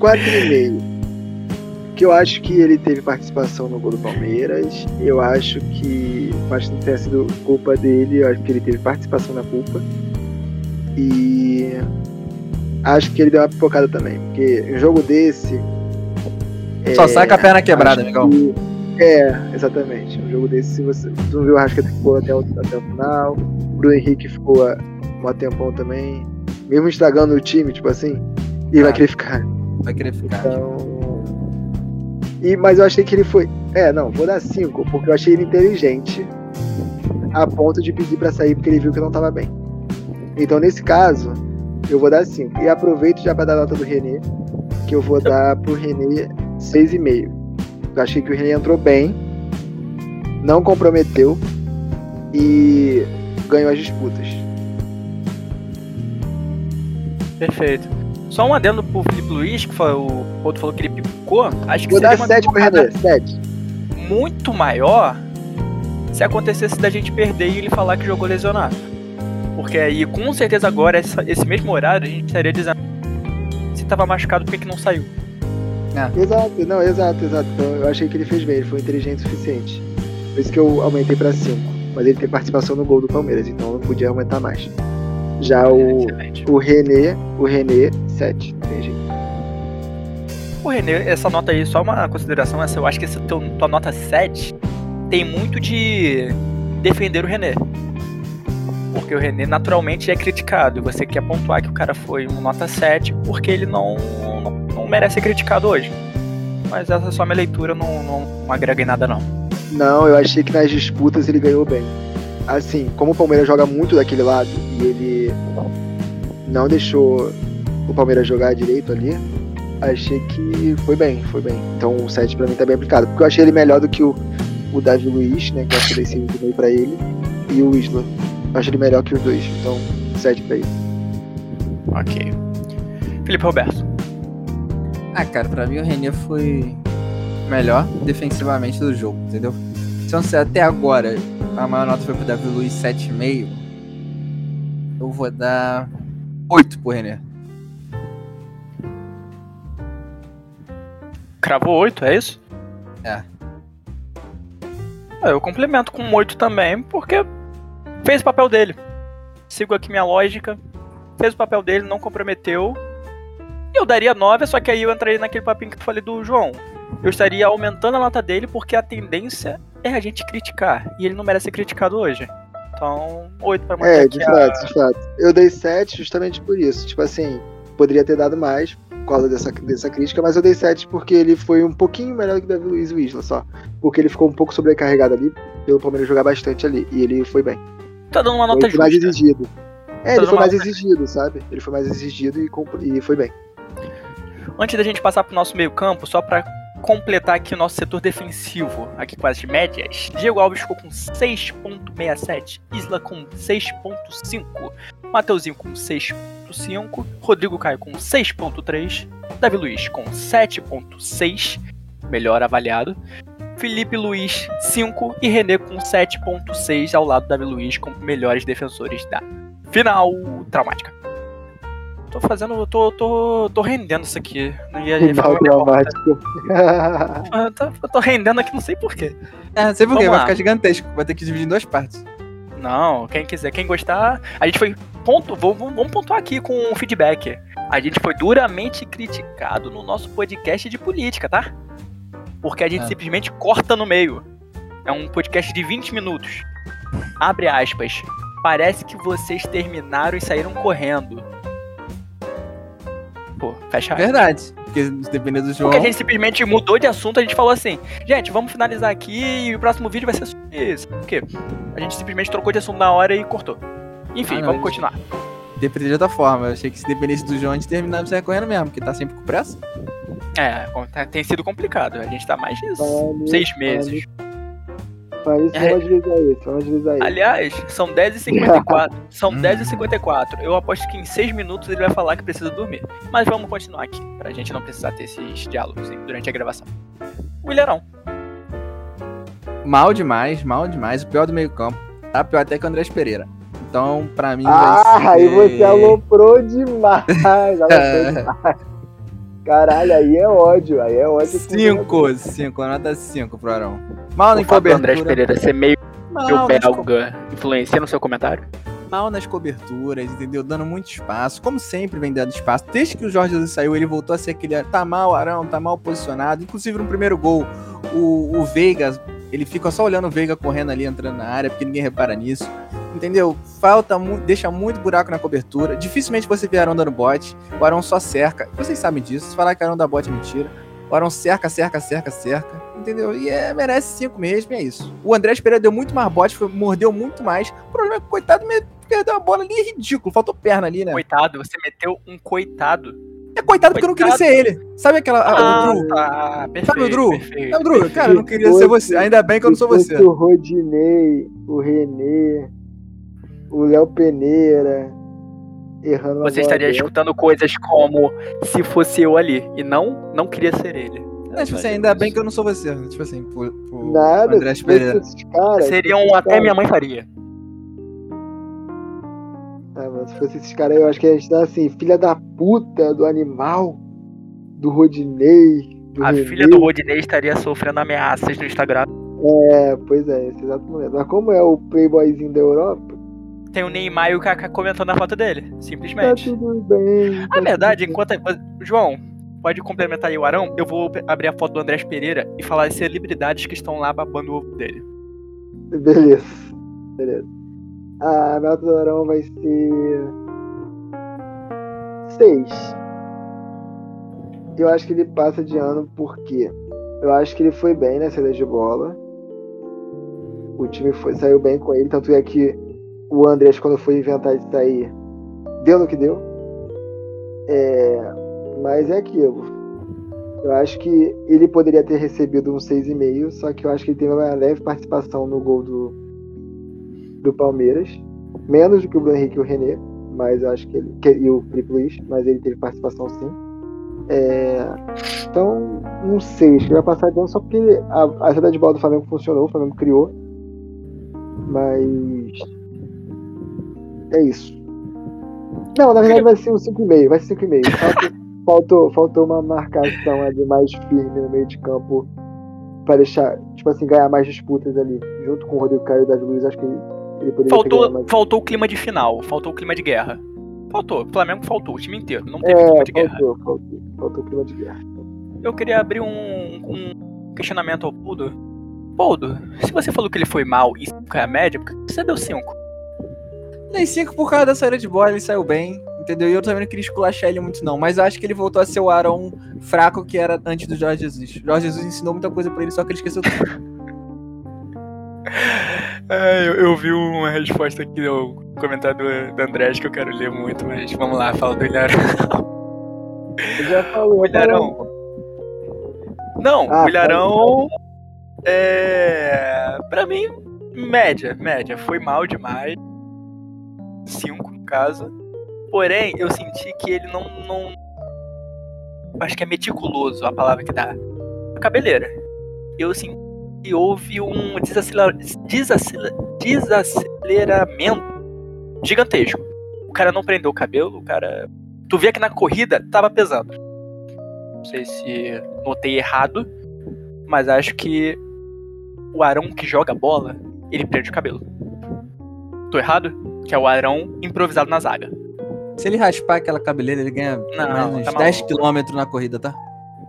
4,5. Que eu acho que ele teve participação no gol do Palmeiras. Eu acho que. Acho que não tenha sido culpa dele. Eu acho que ele teve participação na culpa. E. Acho que ele deu uma pipocada também. Porque um jogo desse. Só é, sai com a perna quebrada, acho amigão. que- É, exatamente. Um jogo desse, se você não viu o Rascaeta que ficou até o, até o final. O Bruno Henrique ficou há um tempão também. Mesmo estragando o time, tipo assim, ele vai Ah. querer ficar. Vai querer ficar. Então. E, mas eu achei que ele foi. É, não, vou dar 5, porque eu achei ele inteligente a ponto de pedir pra sair porque ele viu que não tava bem. Então, nesse caso, eu vou dar 5. E aproveito já pra dar a nota do René, que eu vou dar pro René 6,5. Eu achei que o René entrou bem, não comprometeu e ganhou as disputas. Perfeito. Só um adendo pro Felipe Luiz, que foi o outro falou que ele pipocou. Acho que Vou seria dar uma 7 pro René, 7. muito maior se acontecesse da gente perder e ele falar que jogou lesionado. Porque aí, com certeza agora, essa- esse mesmo horário, a gente estaria dizendo se tava machucado, por que não saiu? Exato, não, exato, exato. Então eu achei que ele fez bem, ele foi inteligente o suficiente. Por isso que eu aumentei pra 5. Mas ele tem participação no gol do Palmeiras, então eu não podia aumentar mais. Já o, Excelente. o René, o René, 7. Tem jeito. O René, essa nota aí, só uma consideração, essa, eu acho que essa teu, tua nota 7 tem muito de defender o René. Porque o René naturalmente é criticado. E você quer pontuar que o cara foi um nota 7 porque ele não, não merece ser criticado hoje. Mas essa é só minha leitura, não, não, não agrega em nada não. Não, eu achei que nas disputas ele ganhou bem. Assim, como o Palmeiras joga muito daquele lado e ele não deixou o Palmeiras jogar direito ali, achei que foi bem, foi bem. Então o 7 pra mim tá bem aplicado. Porque eu achei ele melhor do que o, o Davi Luiz, né? Que eu acho que eu dei 5,5 pra ele, e o Isla. Eu achei ele melhor que os dois. Então, 7 pra ele. Ok. Felipe Roberto. Ah, cara, pra mim o René foi melhor defensivamente do jogo, entendeu? Se até agora a maior nota foi pro Davi Luiz 7,5, eu vou dar 8 pro René. Cravou 8, é isso? É. Ah, Eu complemento com 8 também, porque fez o papel dele. Sigo aqui minha lógica. Fez o papel dele, não comprometeu. Eu daria 9, só que aí eu entraria naquele papinho que eu falei do João. Eu estaria aumentando a nota dele porque a tendência é a gente criticar. E ele não merece ser criticado hoje. Então, 8 pra manter É, de a- fato, de fato. Eu dei 7 justamente por isso. Tipo assim, poderia ter dado mais por causa dessa, dessa crítica, mas eu dei 7 porque ele foi um pouquinho melhor que o Davi Luiz e o Isla só. Porque ele ficou um pouco sobrecarregado ali, pelo Palmeiras jogar bastante ali. E ele foi bem. Tá dando uma nota Ele foi mais justa. exigido. É, ele Dando foi mais exigido, sabe? Ele foi mais exigido e, e foi bem. Antes da gente passar pro nosso meio campo, só pra completar aqui o nosso setor defensivo, aqui com as médias, Diego Alves ficou com 6.67, Isla com 6.5, Mateuzinho com 6.5, Rodrigo Caio com 6.3, Davi Luiz com 7.6, melhor avaliado, Felipe Luiz 5 e René com 7.6 ao lado do Davi Luiz como melhores defensores da final traumática. Tô fazendo, tô, tô, tô rendendo isso aqui. Não ia ia ficar Final traumático. Eu tô, eu tô rendendo aqui, não sei porquê. É, não sei por quê, Vamos vai lá. ficar gigantesco. Vai ter que dividir em duas partes. Não, quem quiser, quem gostar. A gente foi. Ponto, vamos, vamos pontuar aqui com o feedback. A gente foi duramente criticado no nosso podcast de política, tá? Porque a gente Ah. simplesmente corta no meio. É um podcast de 20 minutos. Abre aspas. Parece que vocês terminaram e saíram correndo. Fecha aspas. Verdade. Porque se depender do João. Porque a gente simplesmente mudou de assunto, a gente falou assim, gente, vamos finalizar aqui e o próximo vídeo vai ser sobre isso. Por quê? A gente simplesmente trocou de assunto na hora e cortou. Enfim, Ah, não, vamos continuar. Depender de outra forma. Eu achei que se dependesse do João, a gente terminava e saia correndo mesmo, porque tá sempre com pressa. É, tá- tem sido complicado. A gente tá mais de Falando- seis meses. Faz É. vamos agilizar isso, vamos agilizar isso. Aliás, são 10h54. São 10h54. Eu aposto que em 6 minutos ele vai falar que precisa dormir. Mas vamos continuar aqui, pra gente não precisar ter esses diálogos aí durante a gravação. O Ilharão. Mal demais, mal demais. O pior do meio campo. tá? Pior até que o Andrés Pereira. Então, pra mim. Ah, vai aí ser... você aloprou demais. aloprou demais. Caralho, aí é ódio. Aí é ódio. Cinco, cinco, nota cinco pro Arão. Mal Andrés cobertura. Pereira ser meio Mal nas, co- belga influencia no seu comentário? mal nas coberturas, entendeu? Dando muito espaço. Como sempre vem dando espaço. Desde que o Jorge Jesus saiu, ele voltou a ser aquele. Tá mal, Arão, tá mal posicionado. Inclusive no primeiro gol, o, o Veiga, ele fica só olhando o Veiga correndo ali, entrando na área, porque ninguém repara nisso. Entendeu? Falta muito, deixa muito buraco na cobertura. Dificilmente você vê Arão dando bote. O Arão só cerca. Vocês sabem disso. Se falar que Arão dá bote é mentira. O Arão cerca, cerca, cerca, cerca. Entendeu? E é, merece cinco mesmo, e é isso. O Andrés Pereira deu muito mais bote, foi- mordeu muito mais. O problema é que o coitado me- perdeu a bola ali, é ridículo. Faltou perna ali, né? Coitado, você meteu um coitado. É coitado porque eu não queria ser Coitado. ele. Sabe aquela. a- o Drew? tá, perfeito, Sabe o Drew? perfeito, É o Drew, cara, eu não queria ser você. Ainda bem que eu não sou você. O Rodinei, o Renê, o Léo Peneira, errando Você estaria dessa. escutando coisas como se fosse eu ali. E não, não queria ser ele. É, tipo assim, ainda bem que eu não sou você. Tipo assim, por, por Nada, fosse Pereira. esses caras. Seriam se fosse até minha mãe faria. Ah, mas se fosse esses caras aí, eu acho que a gente dá assim, filha da puta do animal, do Rodinei, do A Renê. filha do Rodinei estaria sofrendo ameaças no Instagram. É, pois é, esse exato momento. Mas como é o playboyzinho da Europa, Tem o Neymar e o Kaká comentando a foto dele. tá Simplesmente. tudo bem. A tá verdade, tudo enquanto. João, pode complementar aí o Arão? Eu vou abrir a foto do Andrés Pereira e falar as celebridades que estão lá babando o ovo dele. bem. Beleza, beleza. A nota do Arão vai ser. 6. Eu acho que ele passa de ano porque eu acho que ele foi bem na saída de bola. O time foi, saiu bem com ele, tanto é que o Andrés, quando foi inventar de sair, deu no que deu. É, mas é aquilo. Eu acho que ele poderia ter recebido um 6,5, só que eu acho que ele teve uma leve participação no gol do, do Palmeiras. Menos do que o Bruno Henrique e o René, mas eu acho que ele. Que, e o Felipe Luiz, mas ele teve participação sim. É, então, sei, acho que ele vai passar de ano só porque a, a saída de bola do Flamengo funcionou, o Flamengo criou. Mas. É isso. Não, na verdade vai ser um 5,5, vai ser 5,5. Falta- Faltou, faltou uma marcação ali mais firme no meio de campo pra deixar, tipo assim, ganhar mais disputas ali. Junto com o Rodrigo Caio e o Davi Luiz, acho que ele, ele poderia Faltou, mais. faltou o clima de final, faltou o clima de guerra. Faltou, o Flamengo faltou, o time inteiro, não teve clima É, de guerra. faltou, faltou, faltou o clima de guerra. Eu queria abrir um, um questionamento ao Poldo. Poldo, se você falou que ele foi mal e 5 é a média, por que você deu 5? Dei cinco por causa da saída de bola, ele saiu bem. Entendeu? E eu também não queria esculachar ele muito, não. Mas eu acho que ele voltou a ser o Arão fraco que era antes do Jorge Jesus. O Jorge Jesus ensinou muita coisa pra ele, só que ele esqueceu tudo. É, eu, eu vi uma resposta aqui no comentário do, do Andrés que eu quero ler muito, mas vamos lá, fala do Ilharão. Ele já falou. Ilharão. Não, Ah, o Ilharão. É. Pra mim, média, média. Foi mal demais. 5 no caso. Porém, eu senti que ele não. não... Acho que é meticuloso a palavra que dá. A cabeleira. Eu senti que houve um desacelera... desacelera... desaceleramento gigantesco. O cara não prendeu o cabelo, o cara. Tu vê que na corrida tava pesando. Não sei se notei errado, mas acho que o Arão que joga bola, ele prende o cabelo. Tô errado? Que é o Arão improvisado na zaga. Se ele raspar aquela cabeleira, ele ganha Não, mais uns tá 10 maluco. km na corrida, tá?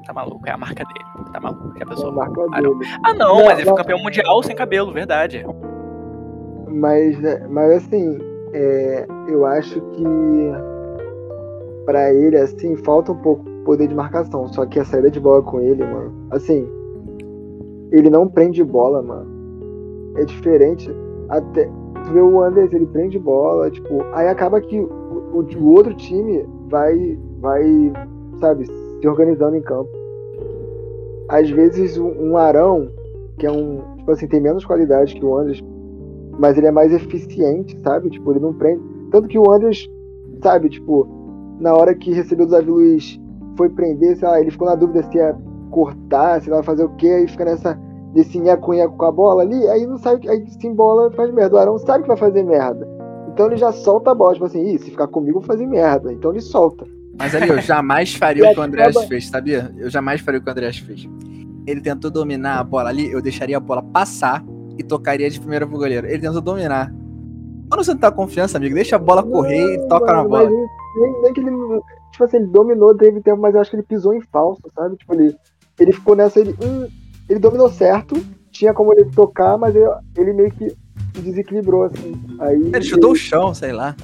Tá maluco, é a marca dele. Tá maluco, já a pensou? marca Arão. dele. Ah não, Não, mas ele foi não. campeão mundial sem cabelo, verdade. Mas, é, mas assim, é, eu acho que pra ele, assim, falta um pouco poder de marcação. Só que a saída de bola com ele, mano, assim, ele não prende bola, mano. É diferente. Até tu vê o Anders, ele prende bola, tipo, aí acaba que o, o- outro time vai, vai, sabe, se organizando em campo. Às vezes um, um Arão, que é um, tipo assim, tem menos qualidade que o Anders, mas ele é mais eficiente, sabe? Tipo, ele não prende. Tanto que o Anders, sabe, tipo, na hora que recebeu o Davi Luiz, foi prender, sei lá, ele ficou na dúvida se ia cortar, se ia fazer o quê, aí fica nessa, desse nheco-nheco com a bola ali, aí não sabe, aí se embola e faz merda. O Arão sabe que vai fazer merda. Então ele já solta a bola, tipo assim, Ih, se ficar comigo, vou fazer merda. Então ele solta. Mas ali eu jamais faria o que o Andrés fez, sabia? Eu jamais faria o que o Andrés fez. Ele tentou dominar a bola ali, eu deixaria a bola passar e tocaria de primeira pro goleiro. Ele tentou dominar. Quando você não tá confiança, amigo, deixa a bola correr Não, e toca mano, na bola. Nem, nem que ele. Tipo assim, ele dominou, teve tempo, mas eu acho que ele pisou em falso, sabe? Tipo, ele, ele ficou nessa. Ele, hum, ele dominou certo, tinha como ele tocar, mas ele, ele meio que desequilibrou, assim. Aí, Ele chutou o chão, sei lá.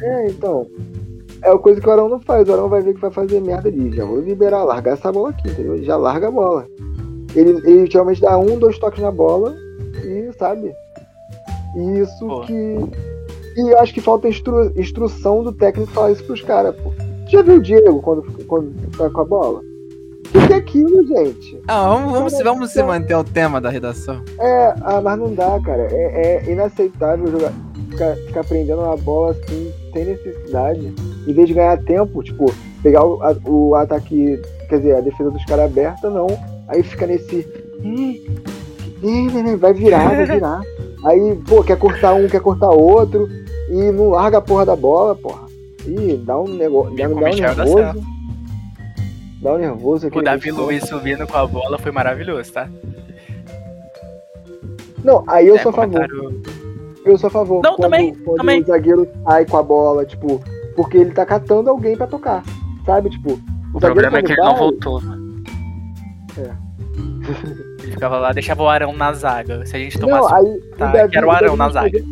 É, então. É a coisa que o Arão não faz. O Arão vai ver que vai fazer merda ali. Já vou liberar, largar essa bola aqui, entendeu? Ele já larga a bola. Ele, ele geralmente dá um, dois toques na bola e, sabe? Isso Pô. que. E eu acho que falta instru- instrução do técnico falar isso pros caras, pô. Já viu o Diego quando, quando tá com a bola? O que que é aquilo, gente? Ah, vamos, vamos, se- vamos se manter ao tema da redação. É, ah, mas não dá, cara. É, é inaceitável jogar, ficar, ficar prendendo a bola assim, sem necessidade. Em vez de ganhar tempo, tipo, pegar o, a- o ataque, quer dizer, a defesa dos caras aberta, não. Aí fica nesse. Vai virar, vai virar. Aí, pô, quer cortar um, quer cortar outro. E não larga a porra da bola, porra. Ih, dá um negócio. Dá, um nervoso. Dá um nervoso O aquele Davi. Luiz subindo com a bola foi maravilhoso, tá? Não, aí eu É, sou a favor. Eu sou a favor. Não, quando, também, quando também. o zagueiro sai com a bola, tipo, porque ele tá catando alguém pra tocar. Sabe? Tipo, o, O problema é que ele não voltou. Ele ficava lá, deixava o Arão na zaga. Se a gente Não, tomasse. aí Tá, o Davi, que era o Arão na fazia- zaga.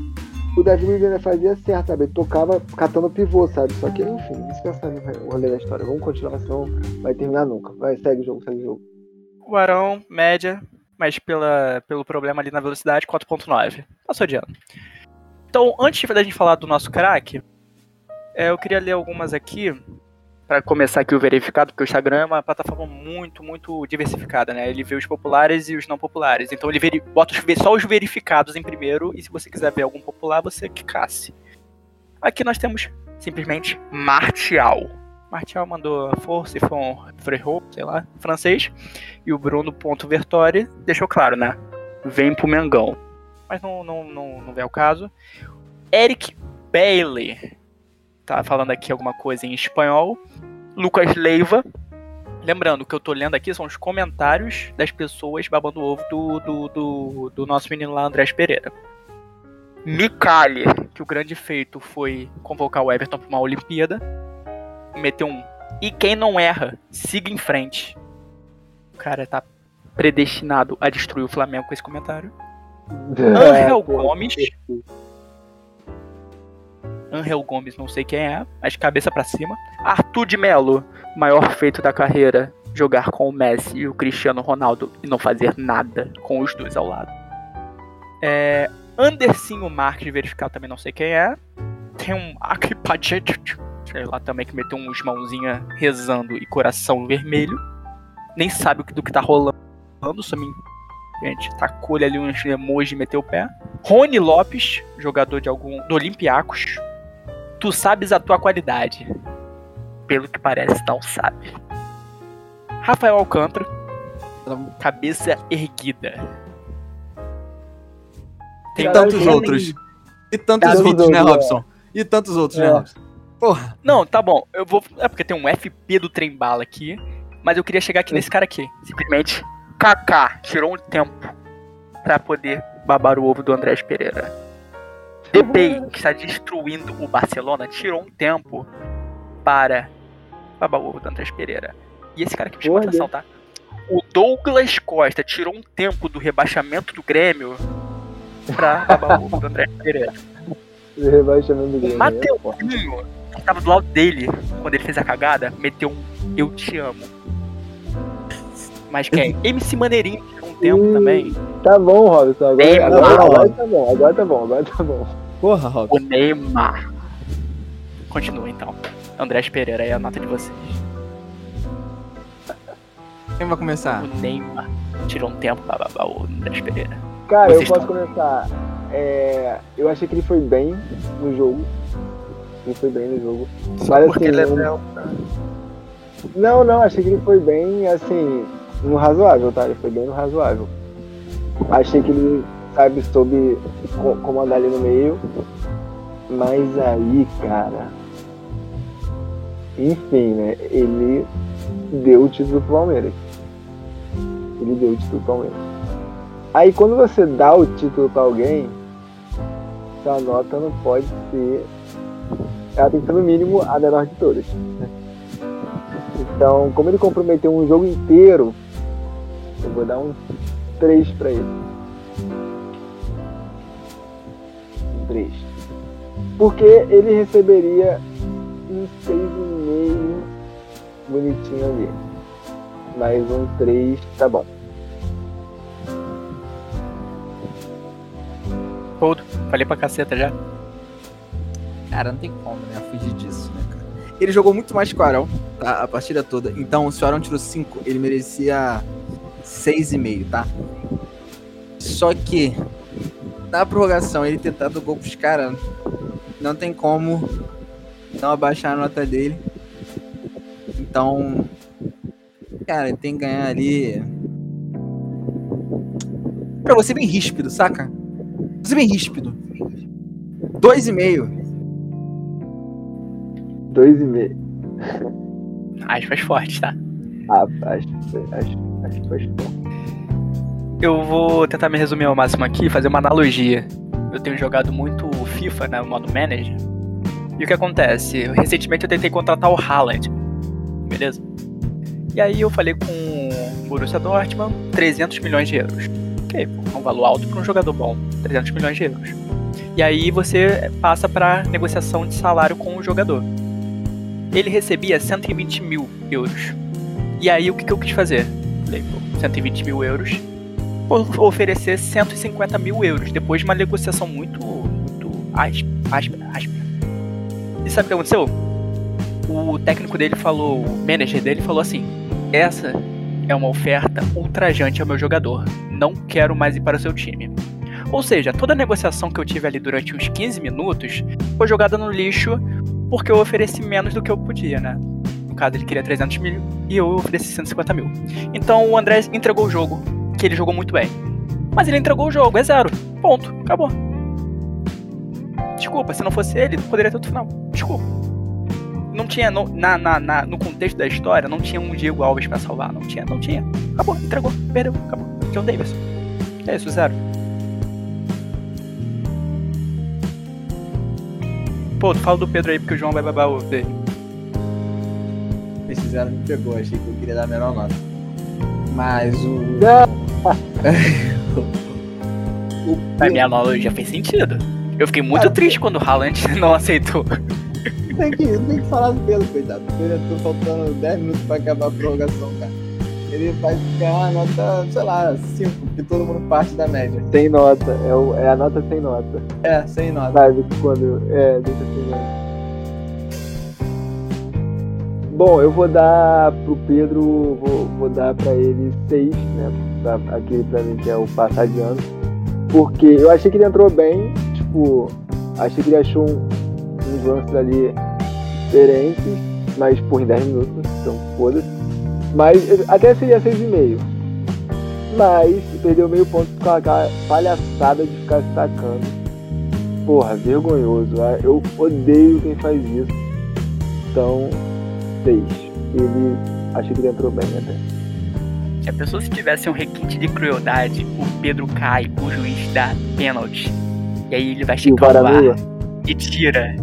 O Davi Luiz ainda fazia certo, sabe? Ele tocava catando pivô, sabe? Só que, enfim, dispensável o rolê da história. Vamos continuar, senão vai terminar nunca. Vai, segue o jogo, segue o jogo. O Arão, média, mas pela, pelo problema ali na velocidade, 4.9. Passou de ano. Então, antes da gente falar do nosso craque, é, eu queria ler algumas aqui, para começar aqui o verificado, porque o Instagram é uma plataforma muito, muito diversificada, né? Ele vê os populares e os não populares. Então ele bota os, só os verificados em primeiro, e se você quiser ver algum popular, você que casse. Aqui nós temos simplesmente Martial. Martial mandou força e foi um Frerot, sei lá, francês. E o Bruno Ponto Vertori deixou claro, né? Vem pro Mengão. Mas não, não, não, não vem ao caso. Eric Bailey. Tá falando aqui alguma coisa em espanhol. Lucas Leiva. Lembrando, o que eu tô lendo aqui são os comentários das pessoas babando o ovo do, do, do, do nosso menino lá, Andrés Pereira. Micali, que o grande feito foi convocar o Everton pra uma Olimpíada. Meteu um. E quem não erra, siga em frente. O cara tá predestinado a destruir o Flamengo com esse comentário. Angel pô, Gomes. Angel Gomes, não sei quem é, mas cabeça pra cima. Arthur de Melo, maior feito da carreira, jogar com o Messi e o Cristiano Ronaldo e não fazer nada com os dois ao lado. É, Andercinho Marques, verificar também não sei quem é. Tem um Akipachet, sei lá também, que meteu uns mãozinha rezando e coração vermelho. Nem sabe do que tá rolando, só me Gente, tacou-lhe ali uns emoji e meteu o pé. Rony Lopes, jogador de algum. do Olympiacos. Tu sabes a tua qualidade. Pelo que parece, não sabe. Rafael Alcântara. Cabeça erguida. E Caralho, tantos outros. E tantos outros, né, Robson? E tantos outros, né, É. Robson? Porra. Não, tá bom. Eu vou. É porque tem um FP do trem bala aqui. Mas eu queria chegar aqui nesse cara aqui. Simplesmente. Kaká tirou um tempo pra poder babar o ovo do Andrés Pereira. Depay, que está destruindo o Barcelona, tirou um tempo para o do Andrés Pereira. E esse cara que me chamou atenção, tá? O Douglas Costa tirou um tempo do rebaixamento do Grêmio pra o ovo do Andrés Pereira. Rebaixamento do O Grêmio. né? Mateuzinho, que tava do lado dele, quando ele fez a cagada, meteu um Eu te amo. Mas quem? MC Maneirinho tirou um tempo Hum. também. Tá bom, Robson. Agora, agora, agora tá bom, agora tá bom, agora tá bom. Porra, Robson. O Neymar. Continua então. Andrés Pereira é a nota de vocês. Quem vai começar? O Neymar tirou um tempo pra babar o Andrés Pereira. Cara, eu Vocês posso estão- começar. É, eu achei que ele foi bem no jogo. Ele foi bem no jogo. Mas Porque assim, ele é belo. Não, não, achei que ele foi bem, assim, no razoável, tá? Ele foi bem no razoável. Achei que ele, sabe, soube co- comandar ali no meio. Mas aí, cara. Enfim, né? Ele deu o título pro Palmeiras. Ele deu o título pro Palmeiras. Aí quando você dá o título pra alguém, sua nota não pode ser. Ela tem que ser no mínimo a menor de todas. Então, como ele comprometeu um jogo inteiro, eu vou dar um 3 pra ele. Um 3. Porque ele receberia um 6,5 bonitinho ali. Mas um 3 tá bom. Todo. Falei pra caceta já. Cara, não tem como, né? Fugir disso, né, cara? Ele jogou muito mais que o Arão, tá? A partida toda. Então, se o Arão tirou 5, ele merecia 6,5, tá? Só que, na prorrogação, ele ter dado gol pros caras, não tem como não abaixar a nota dele. Então, cara, ele tem que ganhar ali. Pra você bem ríspido, saca? Você bem ríspido. 2,5. 2,5. Aspas fortes, tá? Ah, acho, acho, acho que foi bom. Eu vou tentar me resumir ao máximo aqui fazer uma analogia. Eu tenho jogado muito FIFA, né, no modo manager. E o que acontece? Recentemente eu tentei contratar o Haaland, beleza? E aí eu falei com o Borussia Dortmund, 300 milhões de euros. Ok, é um valor alto para um jogador bom, 300 milhões de euros. E aí você passa para negociação de salário com o jogador. Ele recebia 120 mil euros. E aí o que, que eu quis fazer? Falei, pô, 120 mil euros oferecer 150 mil euros depois de uma negociação muito, muito áspera, áspera. E sabe o que aconteceu? O técnico dele falou, o manager dele falou assim: essa é uma oferta ultrajante ao meu jogador. Não quero mais ir para o seu time. Ou seja, toda a negociação que eu tive ali durante uns 15 minutos foi jogada no lixo porque eu ofereci menos do que eu podia, né? No caso, ele queria 300 mil e eu ofereci 150 mil. Então o André entregou o jogo, que ele jogou muito bem. Mas ele entregou o jogo, é zero. Ponto, acabou. Desculpa, se não fosse ele, poderia ter outro final. Desculpa. Não tinha, no, na, na, na- no contexto da história, não tinha um Diego Alves pra salvar. Não tinha, não tinha. Acabou, entregou, perdeu, acabou. John Davis. É isso, zero. Pô, tu fala do Pedro aí porque o João vai babar o dele. Esse zero me pegou, achei que eu queria dar a menor nota. Mas o. o A minha analogia fez sentido. Eu fiquei muito Cara, triste quando o Haaland não aceitou. tem que, tem que falar do Pedro, coitado. Pedro tô faltando 10 minutos pra acabar a prorrogação, cara. Ele vai ganhar uma nota, sei lá, 5, porque todo mundo parte da média. Sem nota, é, o- é a nota sem nota. É, sem nota. Sabe, quando. É, deixa assim mesmo. Bom, eu vou dar pro Pedro, vou, vou dar pra ele 6, né? Pra, aquele pra mim que é o passar de ano. Porque eu achei que ele entrou bem, tipo, achei que ele achou um, uns lances ali diferentes, mas por em 10 minutos, então foda-se. Mas até seria 6,5. Mas perdeu meio ponto com aquela palhaçada de ficar se tacando. Porra, vergonhoso. ah, Eu odeio quem faz isso. Então, 6. Ele. Achei que ele entrou bem até. Se a pessoa se tivesse um requinte de crueldade, o Pedro cai, o juiz dá pênalti. E aí ele vai E o e tira.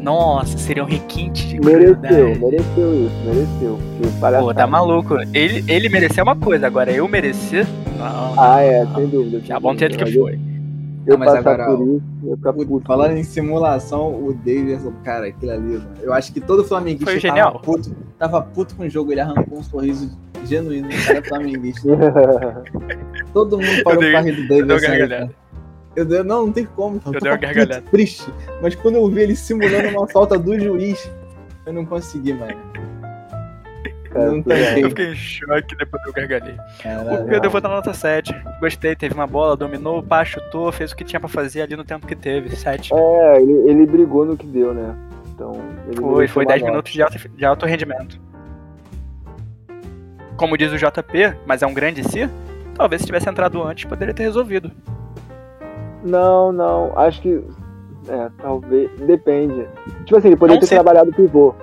Nossa, seria um requinte de mereceu, crueldade. mereceu isso, mereceu. Pô, tá maluco. Ele, ele mereceu uma coisa, agora eu merecer. Não. Ah, é, sem dúvida. Já bom jeito que foi. Eu, Não, mas passar agora, por isso, eu ficar O- puto. falando em simulação, o Davis, cara, aquilo ali, mano. Eu acho que todo flamenguista Foi tava puto, tava puto com o jogo, ele arrancou um sorriso genuíno no cara flamenguista. Todo mundo parou pra rir do cara. Eu dei, não, não tem como. cara. Eu Eu dei uma tava gargalhada. puto, triste. Mas quando eu vi ele simulando uma falta do juiz, eu não consegui, mano. Cara, não tanquei. Eu fiquei em choque depois eu gargalhei. Caralho. O Pedro eu vou dar nota 7. Gostei, teve uma bola, dominou, pá, chutou, fez o que tinha pra fazer ali no tempo que teve. 7. É, ele, ele brigou no que deu, né? Então. Ele Foi, foi uma 10 nota. minutos de alto, de alto rendimento. Como diz o JP, mas é um grande si, Talvez se tivesse entrado antes, poderia ter resolvido. Não, não. Acho que. É, talvez. Depende. Tipo assim, ele poderia Não ter sei. trabalhado o pivô.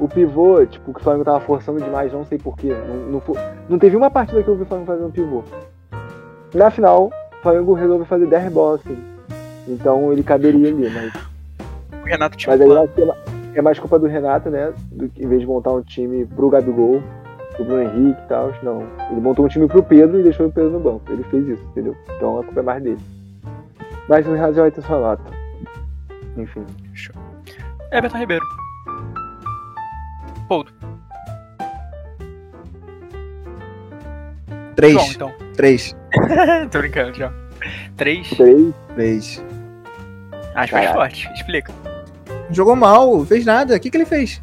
O pivô, tipo, que o Flamengo tava forçando demais, não sei porquê. Não, não, não teve uma partida que eu vi o Flamengo fazendo pivô. Na final, o Flamengo resolveu fazer 10 bolas, assim. Então ele caberia ali, mas. O Renato tinha Mas um aí é é mais culpa do Renato, né? Do em vez de montar um time pro Gabigol, pro Bruno Henrique e tal. Não. Ele montou um time pro Pedro e deixou o Pedro no banco. Ele fez isso, entendeu? Então a culpa é mais dele. Mas o Renato já vai ter sua nota. Enfim. Everton Ribeiro. Poldo. Três. João, então. Três. Tô brincando, João. Três? Três. Três. Acho mais forte. Explica. Jogou mal, fez nada. O que, que ele fez?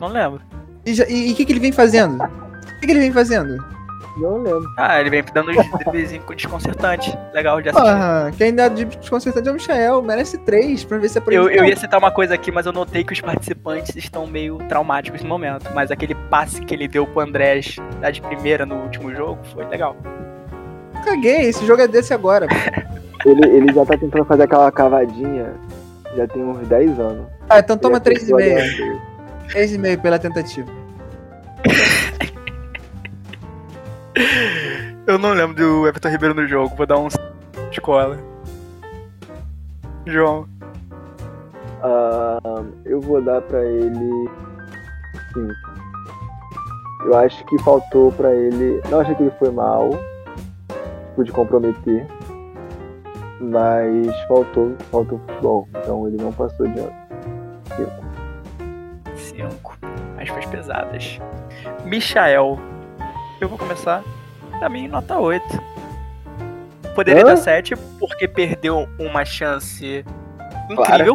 Não lembro. E e o que, que ele vem fazendo? O que, que ele vem fazendo? Não lembro. Ah, ele vem dando uns driblezinhos desconcertantes. Legal de assistir. Porra, quem dá de desconcertante é o Michael. Merece três pra ver se aprende. Eu, eu ia citar uma coisa aqui, mas eu notei que os participantes estão meio traumáticos no momento. Mas aquele passe que ele deu pro Andrés lá de primeira no último jogo foi legal. Caguei, esse jogo é desse agora. Ele, ele já tá tentando fazer aquela cavadinha já tem uns 10 anos. Ah, então toma Ele e. Três e meio pela tentativa. Eu não lembro do Everton Ribeiro no jogo, vou dar um de cola. João. Ah, eu vou dar pra ele. Sim. Eu acho que faltou pra ele. Não achei que ele foi mal. Tipo, de comprometer. Mas faltou, faltou futebol. Então ele não passou de ano. Cinco. 5. Aspas pesadas. Michael. Eu vou começar. Pra mim, nota 8. Poderia Hã? dar 7 porque perdeu uma chance incrível.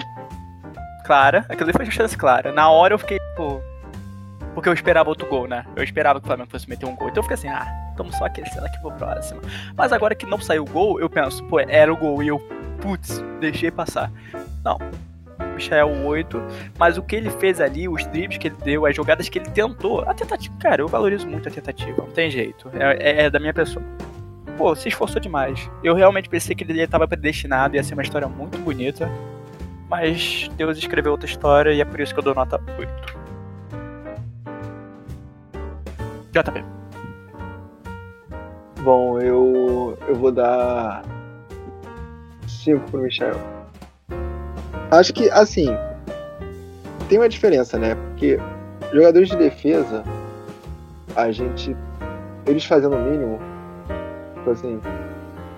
Clara. Aquilo ali foi uma chance clara. Na hora eu fiquei, tipo. Porque eu esperava outro gol, né? Eu esperava que o Flamengo fosse meter um gol. Então eu fiquei assim, ah, estamos só aquecendo aqui pro próximo. Mas agora que não saiu o gol, eu penso, pô, era o gol. E eu, putz, deixei passar. Não. Michael 8. Mas o que ele fez ali, os dribles que ele deu, as jogadas que ele tentou, a tentativa, cara, eu valorizo muito a tentativa, não tem jeito. É, é- é da minha pessoa. Pô, se esforçou demais. Eu realmente pensei que ele estava predestinado, ia ser uma história muito bonita. Mas Deus escreveu outra história e é por isso que eu dou nota 8. JP. Bom, eu. eu vou dar. 5 pro Michel. Acho que, assim. Tem uma diferença, né? Porque jogadores de defesa, a gente. Eles fazendo o mínimo, tipo assim.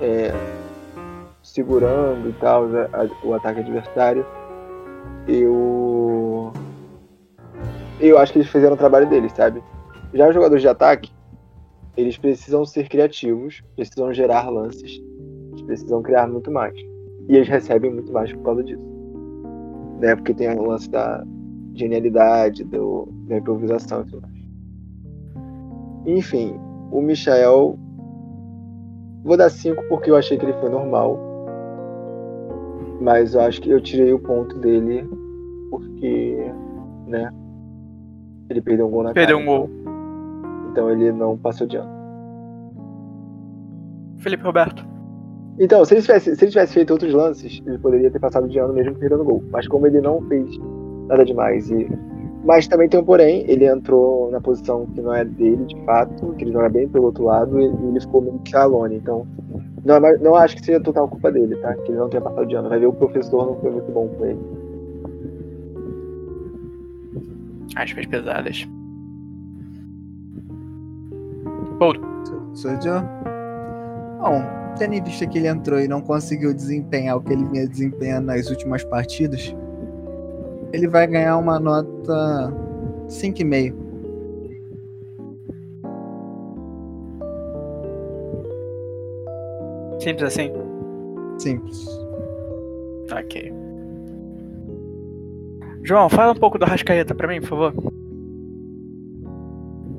É, segurando e tal a- o ataque adversário, eu. Eu acho que eles fizeram o trabalho deles, sabe? Já os jogadores de ataque, eles precisam ser criativos, precisam gerar lances, eles precisam criar muito mais. E eles recebem muito mais por causa disso. Né? Porque tem o lance da genialidade, do, da improvisação e tudo mais. Enfim, o Michael. Vou dar 5 porque eu achei que ele foi normal. Mas eu acho que eu tirei o ponto dele porque. né? Ele perdeu um gol na Perdeu cara, um gol. Então ele não passou de ano. Felipe Roberto. Então, se ele, tivesse, se ele tivesse feito outros lances, ele poderia ter passado de ano mesmo perdendo gol. Mas como ele não fez nada demais. E... Mas também tem um porém, ele entrou na posição que não é dele, de fato, que ele joga bem pelo outro lado, e ele ficou meio que alone. Então, não, é não acho que seja total culpa dele, tá? Que ele não tenha passado de ano. Vai ver o professor não foi muito bom com ele. Aspas pesadas. Poldo. Sou eu? Bom, tendo em vista que ele entrou e não conseguiu desempenhar o que ele vinha desempenhando nas últimas partidas, ele vai ganhar uma nota 5,5. Simples assim? Simples. Ok. João, fala um pouco do Rascaeta pra mim, por favor.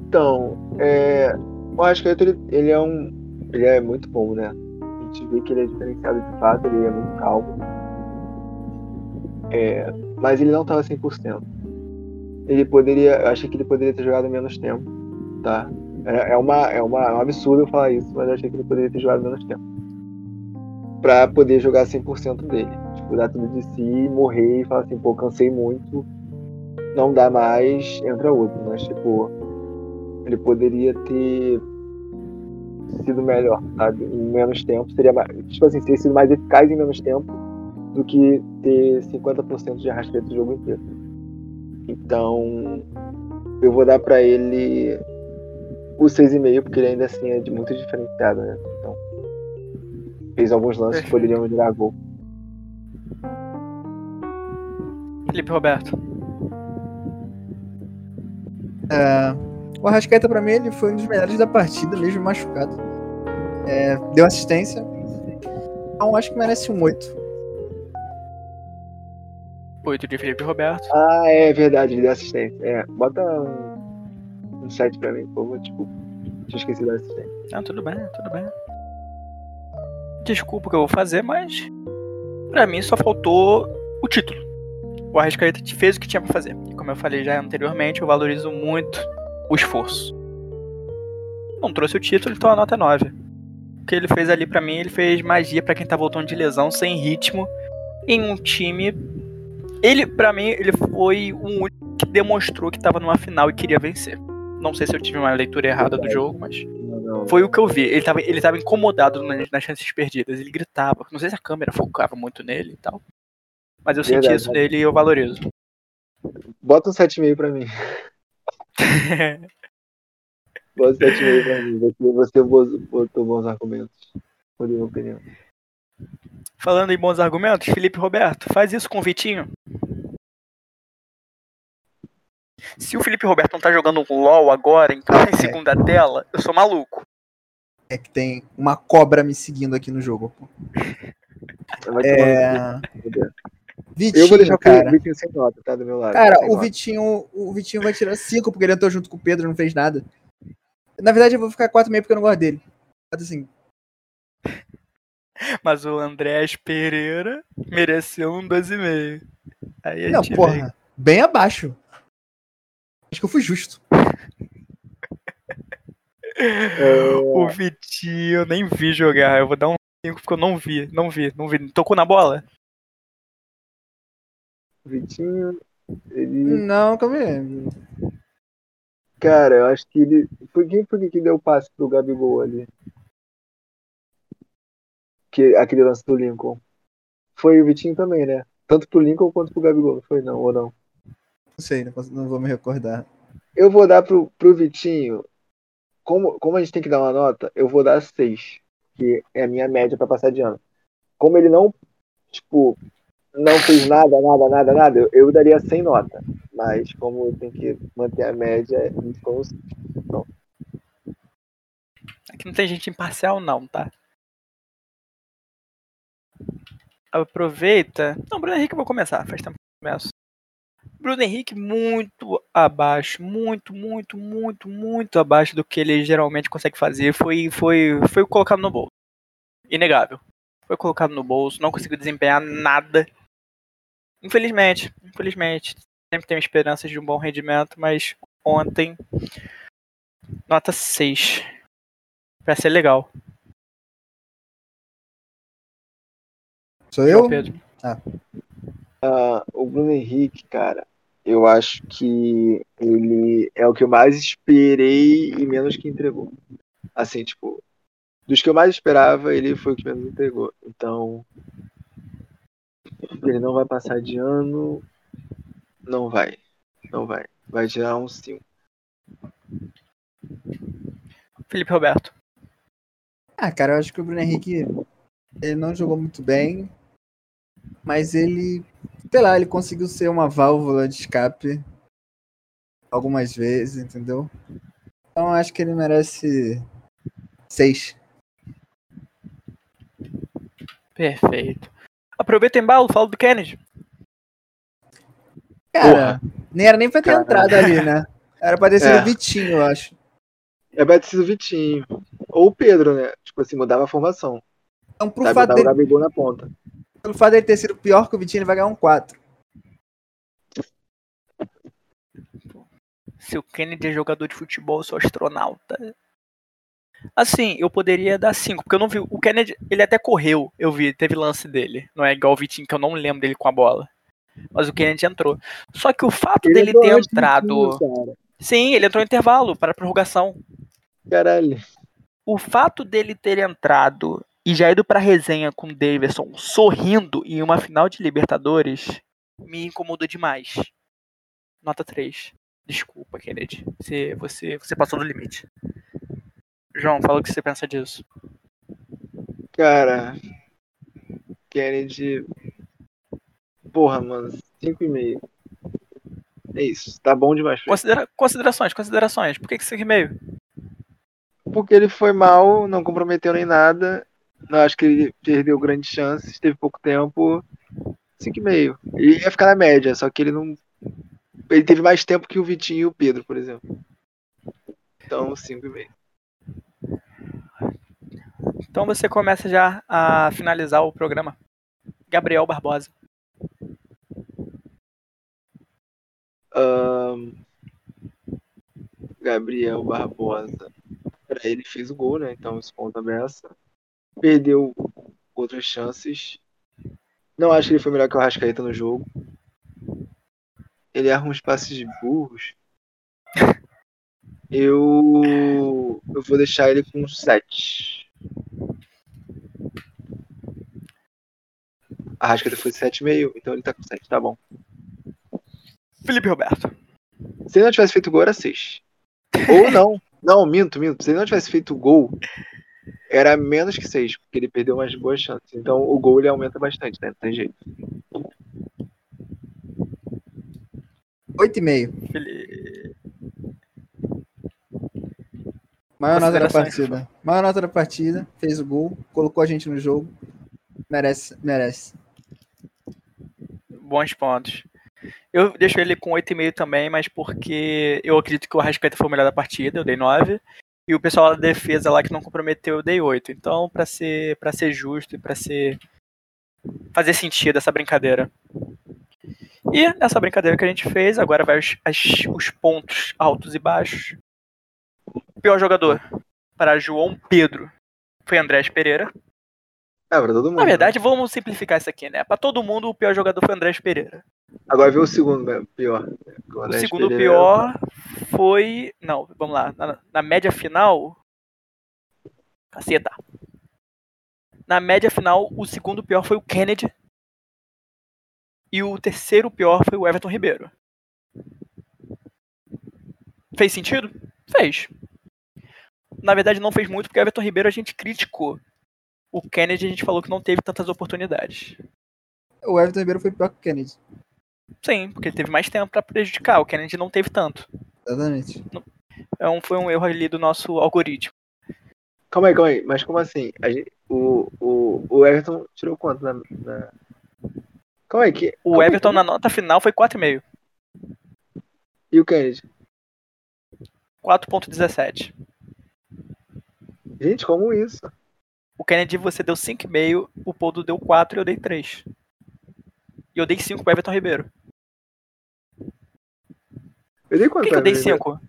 Então, é, o Arrascaeta, ele, ele é um. Ele é muito bom, né? Gente vê que ele é diferenciado de fato, ele é muito calmo. É, mas ele não estava 100%. Ele poderia. Eu achei que ele poderia ter jogado menos tempo, tá? É, é, uma, é, uma, é um absurdo eu falar isso, mas eu achei que ele poderia ter jogado menos tempo. Pra poder jogar 100% dele. Tipo, dar tudo de si, morrer e falar assim, pô, cansei muito, não dá mais, entra outro. Mas, tipo, ele poderia ter sido melhor, sabe? Em menos tempo. Seria mais, tipo assim, ter sido mais eficaz em menos tempo do que ter 50% de arrasqueta o jogo inteiro. Então, eu vou dar para ele o 6,5, porque ele ainda assim é de muito diferenciado, né? Então, fez alguns lances que poderiam virar gol. Felipe Roberto. É, o Arrascaeta, pra mim, ele foi um dos melhores da partida, mesmo machucado. É, deu assistência. Então, acho que merece um 8. 8 de Felipe Roberto. Ah, é verdade, ele deu assistência. É, bota um, um 7 pra mim, por favor. Tipo, tinha esquecido da assistência. Ah, tudo bem, tudo bem. Desculpa o que eu vou fazer, mas pra mim só faltou o título. O Arrascaeta fez o que tinha pra fazer. E como eu falei já anteriormente, eu valorizo muito o esforço. Não trouxe o título, então a nota é 9. O que ele fez ali pra mim, ele fez magia para quem tá voltando de lesão, sem ritmo, em um time ele, para mim, ele foi o único que demonstrou que tava numa final e queria vencer. Não sei se eu tive uma leitura errada do jogo, mas foi o que eu vi. Ele tava, ele tava incomodado nas, nas chances perdidas. Ele gritava. Não sei se a câmera focava muito nele e tal. Mas eu senti isso nele e eu valorizo. Bota um 7,5 pra mim. Bota um 7,5 pra mim. Você, você botou bons argumentos. Por minha opinião. Falando em bons argumentos, Felipe Roberto, faz isso com o Vitinho. Se o Felipe Roberto não tá jogando um LOL agora, em em segunda é. tela, eu sou maluco. É que tem uma cobra me seguindo aqui no jogo. É... Vitinho, eu vou deixar cara. o Vitinho sem nota, tá? Do meu lado. Cara, o Vitinho, o Vitinho vai tirar 5 porque ele entrou junto com o Pedro, não fez nada. Na verdade, eu vou ficar 4,5 porque eu não gosto dele. Assim, mas o Andrés Pereira mereceu um 12,5. Aí Não, porra, vem. bem abaixo. Acho que eu fui justo. o Vitinho, eu nem vi jogar. Eu vou dar um 5 porque eu não vi, não vi, não vi. Tocou na bola? Vitinho, ele. Não, aí. Cara, eu acho que ele. Por quem foi que deu o passe pro Gabigol ali? que, aquele lance do Lincoln. Foi o Vitinho também, né? Tanto pro Lincoln quanto pro Gabigol, não foi não, ou não? Não sei, não, posso, não vou me recordar. Eu vou dar pro, pro Vitinho, como, como a gente tem que dar uma nota, eu vou dar 6, que é a minha média para passar de ano. Como ele não, tipo, não fez nada, nada, nada, nada, eu, eu daria 100 nota. Mas como tem que manter a média, então. Aqui não tem gente imparcial não, tá? aproveita. Não, Bruno Henrique eu vou começar, faz tempo que eu começo. Bruno Henrique muito abaixo, muito, muito, muito, muito abaixo do que ele geralmente consegue fazer. Foi, foi, foi colocado no bolso. Inegável. Foi colocado no bolso, não conseguiu desempenhar nada. Infelizmente, infelizmente. Sempre tenho esperanças de um bom rendimento, mas ontem, nota 6. Pra ser legal. Sou eu? Pedro. Ah. Uh, o Bruno Henrique, cara, eu acho que ele é o que eu mais esperei e menos que entregou. Assim, tipo, dos que eu mais esperava, ele foi o que menos entregou. Então, ele não vai passar de ano. Não vai. Não vai. Vai tirar um 5. Felipe Roberto. Ah, cara, eu acho que o Bruno Henrique ele não jogou muito bem mas ele, sei lá, ele conseguiu ser uma válvula de escape algumas vezes, entendeu? Então acho que ele merece seis. Perfeito. Aproveita o embalo, fala do Kennedy. Cara, Porra. nem era nem pra ter entrado ali, né? Era pra ter sido é. o Vitinho, eu acho. É pra ter sido o Vitinho. Ou o Pedro, né? Tipo assim, mudava a formação. Então, pro fato dele... o Gabigol na ponta pelo fato dele ter sido pior que o Vitinho, ele vai ganhar um 4. Se o Kennedy é jogador de futebol, eu sou astronauta. Assim, eu poderia dar 5, porque eu não vi. O Kennedy, ele até correu, eu vi, teve lance dele. Não é igual o Vitinho, que eu não lembro dele com a bola. Mas o Kennedy entrou. Só que o fato Ele dele ter entrado. time. Sim, ele entrou em intervalo para prorrogação. Caralho. O fato dele ter entrado e já ido pra resenha com o Davidson sorrindo em uma final de Libertadores me incomodou demais. Nota 3. Desculpa, Kennedy. Você, você, você passou do limite. João, fala o que você pensa disso. Cara. Kennedy. Porra, mano. 5,5. É isso. Tá bom demais. Considera- considerações, considerações. Por que, que você meio? Porque ele foi mal, não comprometeu nem nada. Não acho que ele perdeu grandes chances, teve pouco tempo. 5,5. Ele ia ficar na média, só que ele não. Ele teve mais tempo que o Vitinho e o Pedro, por exemplo. Então, 5,5. Então você começa já a finalizar o programa. Gabriel Barbosa. Ahn, Gabriel Barbosa. Ele fez o gol, né? Então isso conta beça. Perdeu outras chances. Não acho que ele foi melhor que o Rascaeta no jogo. Ele erra uns passes burros. Eu. Eu vou deixar ele com 7. A Rascaeta foi 7,5, então ele tá com 7, tá bom. Felipe Roberto. Se ele não tivesse feito gol, era 6. Ou não. Não, minto, minto. Se ele não tivesse feito gol, era menos que 6, porque ele perdeu umas boas chances. Então o gol ele aumenta bastante, né? Não tem jeito. 8,5. Felipe... Maior nota da partida. Maior nota da partida. Fez o gol. Colocou a gente no jogo. Merece, merece. Bons pontos. Eu deixo ele com 8,5 também, mas porque eu acredito que o Arrascaeta foi o melhor da partida, eu dei 9. E o pessoal da defesa lá que não comprometeu, eu dei 8. Então, pra ser, pra ser justo e pra ser. fazer sentido essa brincadeira. E nessa brincadeira que a gente fez, agora vai os, as- os pontos altos e baixos. Pior jogador para João Pedro foi Andrés Pereira. É, pra todo mundo. Na né? verdade, vamos simplificar isso aqui, né? Pra todo mundo, o pior jogador foi Andrés Pereira. Agora vê o segundo né? pior. O segundo pior foi. Não, vamos lá. Na, na média final. Caceta. Na média final, o segundo pior foi o Kennedy. E o terceiro pior foi o Everton Ribeiro. Fez sentido? Fez. Na verdade, não fez muito, porque o Everton Ribeiro a gente criticou. O Kennedy a gente falou que não teve tantas oportunidades. O Everton Ribeiro foi pior que o Kennedy. Sim, porque ele teve mais tempo pra prejudicar. O Kennedy não teve tanto. Exatamente. É um, foi um erro ali do nosso algoritmo. Calma aí, calma aí. Mas como assim? A gente- o, o, o Everton tirou quanto na. na... Calma aí, que. O calma aí, Everton calma na nota final foi 4,5. aí. E o Kennedy? 4,17. Gente, como isso? O Kennedy você deu 5,5, o Poldo deu 4 e eu dei 3. E eu dei 5 pro Everton Ribeiro. Eu dei Por quanto? que, que eu dei pra ele? 5?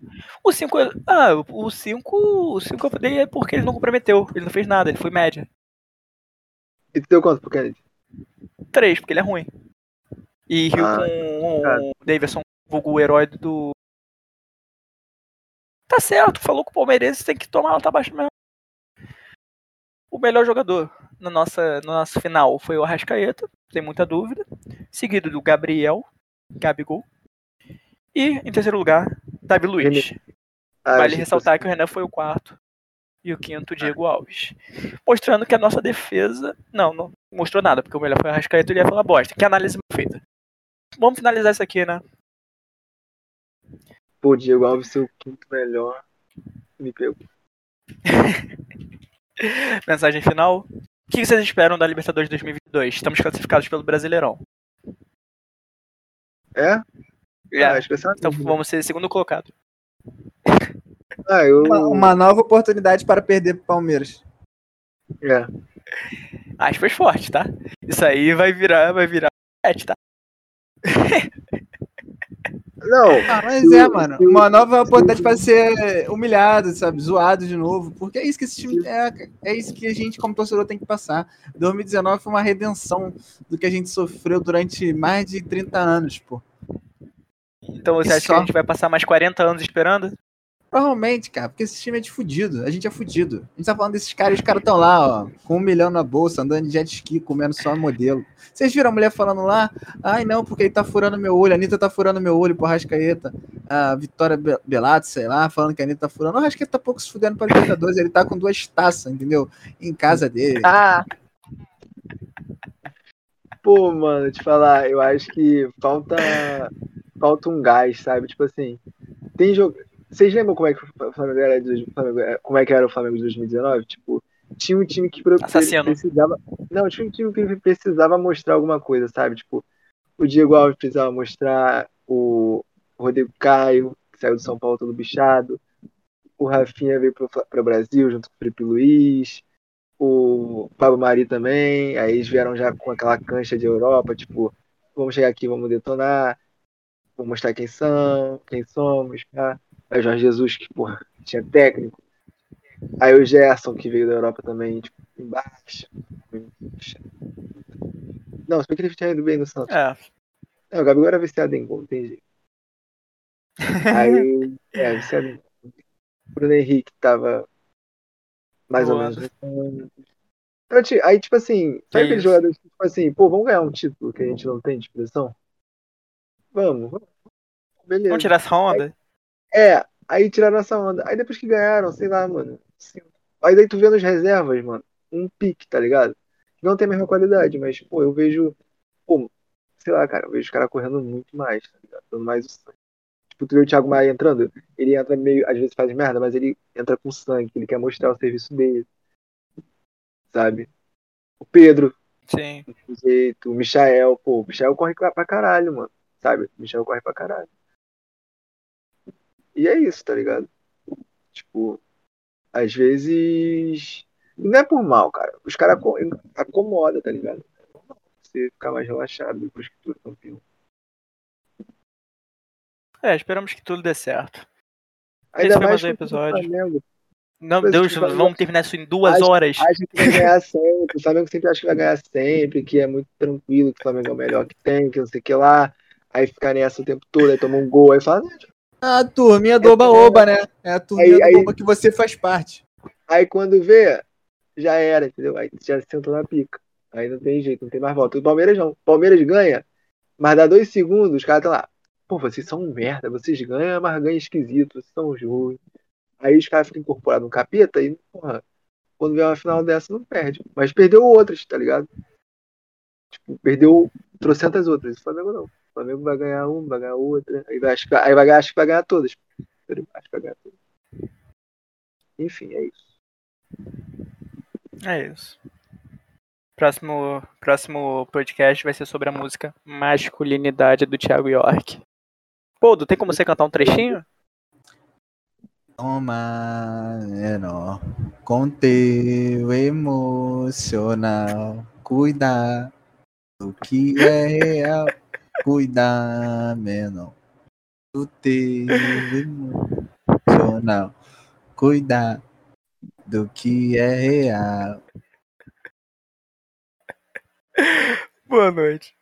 O 5. Ah, o 5. O 5 eu dei é porque ele não comprometeu. Ele não fez nada, ele foi média. E tu deu quanto pro Kennedy? 3, porque ele é ruim. E riu Ah, com o Davidson, vulgo o herói do. Tá certo, falou que o Palmeirense tem que tomar nota baixa mesmo. O melhor jogador na nossa, na nossa final foi o Arrascaeta, sem muita dúvida. Seguido do Gabriel, Gabigol. E, em terceiro lugar, Davi Luiz. Ah, Vale ressaltar que o Renan foi o quarto. E o quinto, Diego Alves. Mostrando que a nossa defesa. Não, não mostrou nada, porque o melhor foi o Arrascaeta e ele ia falar bosta. Que análise mal feita. Vamos finalizar isso aqui, né? Pô, Diego Alves, seu quinto melhor. Me pegou. Mensagem final. O que vocês esperam da Libertadores 2022? Estamos classificados pelo Brasileirão. É? É, Ah, então dúvida. vamos ser segundo colocado. Ah, eu. Uma, uma nova oportunidade para perder pro Palmeiras. É. Aspas forte, tá? Isso aí vai virar, vai virar tá? Não, Ah, mas é, mano. Uma nova oportunidade para ser humilhado, sabe? Zoado de novo. Porque é isso que esse time é, é isso que a gente, como torcedor, tem que passar. 2019 foi uma redenção do que a gente sofreu durante mais de 30 anos, pô. Então você E acha que só? a gente vai passar mais 40 anos esperando? Provavelmente, cara, porque esse time é de fudido. A gente é fudido. A gente tá falando desses caras e os caras estão lá, ó, com um milhão na bolsa, andando de jet ski, comendo só modelo. Vocês viram a mulher falando lá? Ai, não, porque ele tá furando meu olho. A Anitta tá furando meu olho, porra, Rascaeta. A Vitória Be- Belato, sei lá, falando que a Anitta tá furando. O Rascaeta tá pouco se fudendo pra Libertadores. Ele tá com duas taças, entendeu? Em casa dele. Ah! Pô, mano, te falar, eu acho que falta falta um gás, sabe? Tipo assim, tem jogo. Vocês lembram como é que o Flamengo era de, o Flamengo- como é que era o Flamengo de 2019? Tipo, tinha um time que Assassino. precisava. Não, tinha um time que precisava mostrar alguma coisa, sabe? Tipo, o Diego Alves precisava mostrar, o Rodrigo Caio, que saiu do São Paulo todo bichado, o Rafinha veio Fla- pro Brasil junto com o Felipe Luiz, o Pablo Mari também, aí eles vieram já com aquela cancha de Europa, tipo, vamos chegar aqui, vamos detonar, vamos mostrar quem são, quem somos, tá? Aí o Jorge Jesus, que, porra, tinha técnico. Aí o Gerson, que veio da Europa também, tipo, embaixo. Não, se bem que ele tinha ido bem no Santos. É. Não, o Gabigol era viciado em gol, jeito. Aí, é, viciado em gol. O Bruno Henrique tava mais ou menos. Então, ti- Aí, tipo assim, sabe Que aqueles isso. jogadores que, tipo assim, pô, vamos ganhar um título que a gente não tem de expressão? Vamos, vamos. Beleza. Vamos tirar essa onda? É, aí tiraram essa onda. Aí depois que ganharam, sei lá, mano. assim, Aí daí tu vê nas reservas, mano, um pique, tá ligado? Não tem a mesma qualidade, mas, pô, eu vejo. Pô, sei lá, cara, eu vejo os caras correndo muito mais, tá ligado? Dando mais o sangue. Tipo, tu vê o Thiago Maia entrando, ele entra meio, às vezes faz merda, mas ele entra com sangue, ele quer mostrar o serviço dele. Sabe? O Pedro, Sim. do jeito, o Michael, pô, o Michael corre pra pra caralho, mano. Sabe? O Michael corre pra caralho. E é isso, tá ligado? Tipo, às vezes. Não é por mal, cara. Os caras aco- acomodam, tá ligado? É normal Você ficar mais relaxado depois que tu é campeão. É, esperamos que tudo dê certo. Ainda foi mais mais um episódio. Flamengo. Não, Deus, vamos terminar isso em duas acho- horas. Acha que vai ganhar sempre. O Flamengo sempre acha que vai ganhar sempre, que é muito tranquilo, que o Flamengo é o melhor que tem, que não sei o que lá. Aí fica nessa o tempo todo, aí toma um gol, aí fala, A turminha do Oba-Oba, né? É a turminha Aí- do aí- Oba que você faz parte. Aí quando vê, já era, entendeu? Aí já sentou na pica. Aí não tem jeito, não tem mais volta. O Palmeiras não. O Palmeiras ganha, mas dá dois segundos, os caras estão lá. Pô, vocês são um merda, vocês ganham, mas ganham esquisito, vocês são ruins. Aí os caras ficam incorporados no capeta e, porra, quando vê uma final dessa, não perde. Mas perdeu outras, tá ligado? Tipo, perdeu trocentas outras. O Flamengo não. O Flamengo vai ganhar uma, vai ganhar outra. Aí vai, acho, que- aí vai, ganhar- acho que vai ganhar todas. Acho que vai ganhar todas. Enfim, é isso. É isso. Próximo, próximo podcast vai ser sobre a música Masculinidade do Thiago York. Pô, não tem como você cantar um trechinho? Toma, menor, com teu emocional, cuida do que é real, cuida, menor, do teu emocional, cuida do que é real. Boa noite.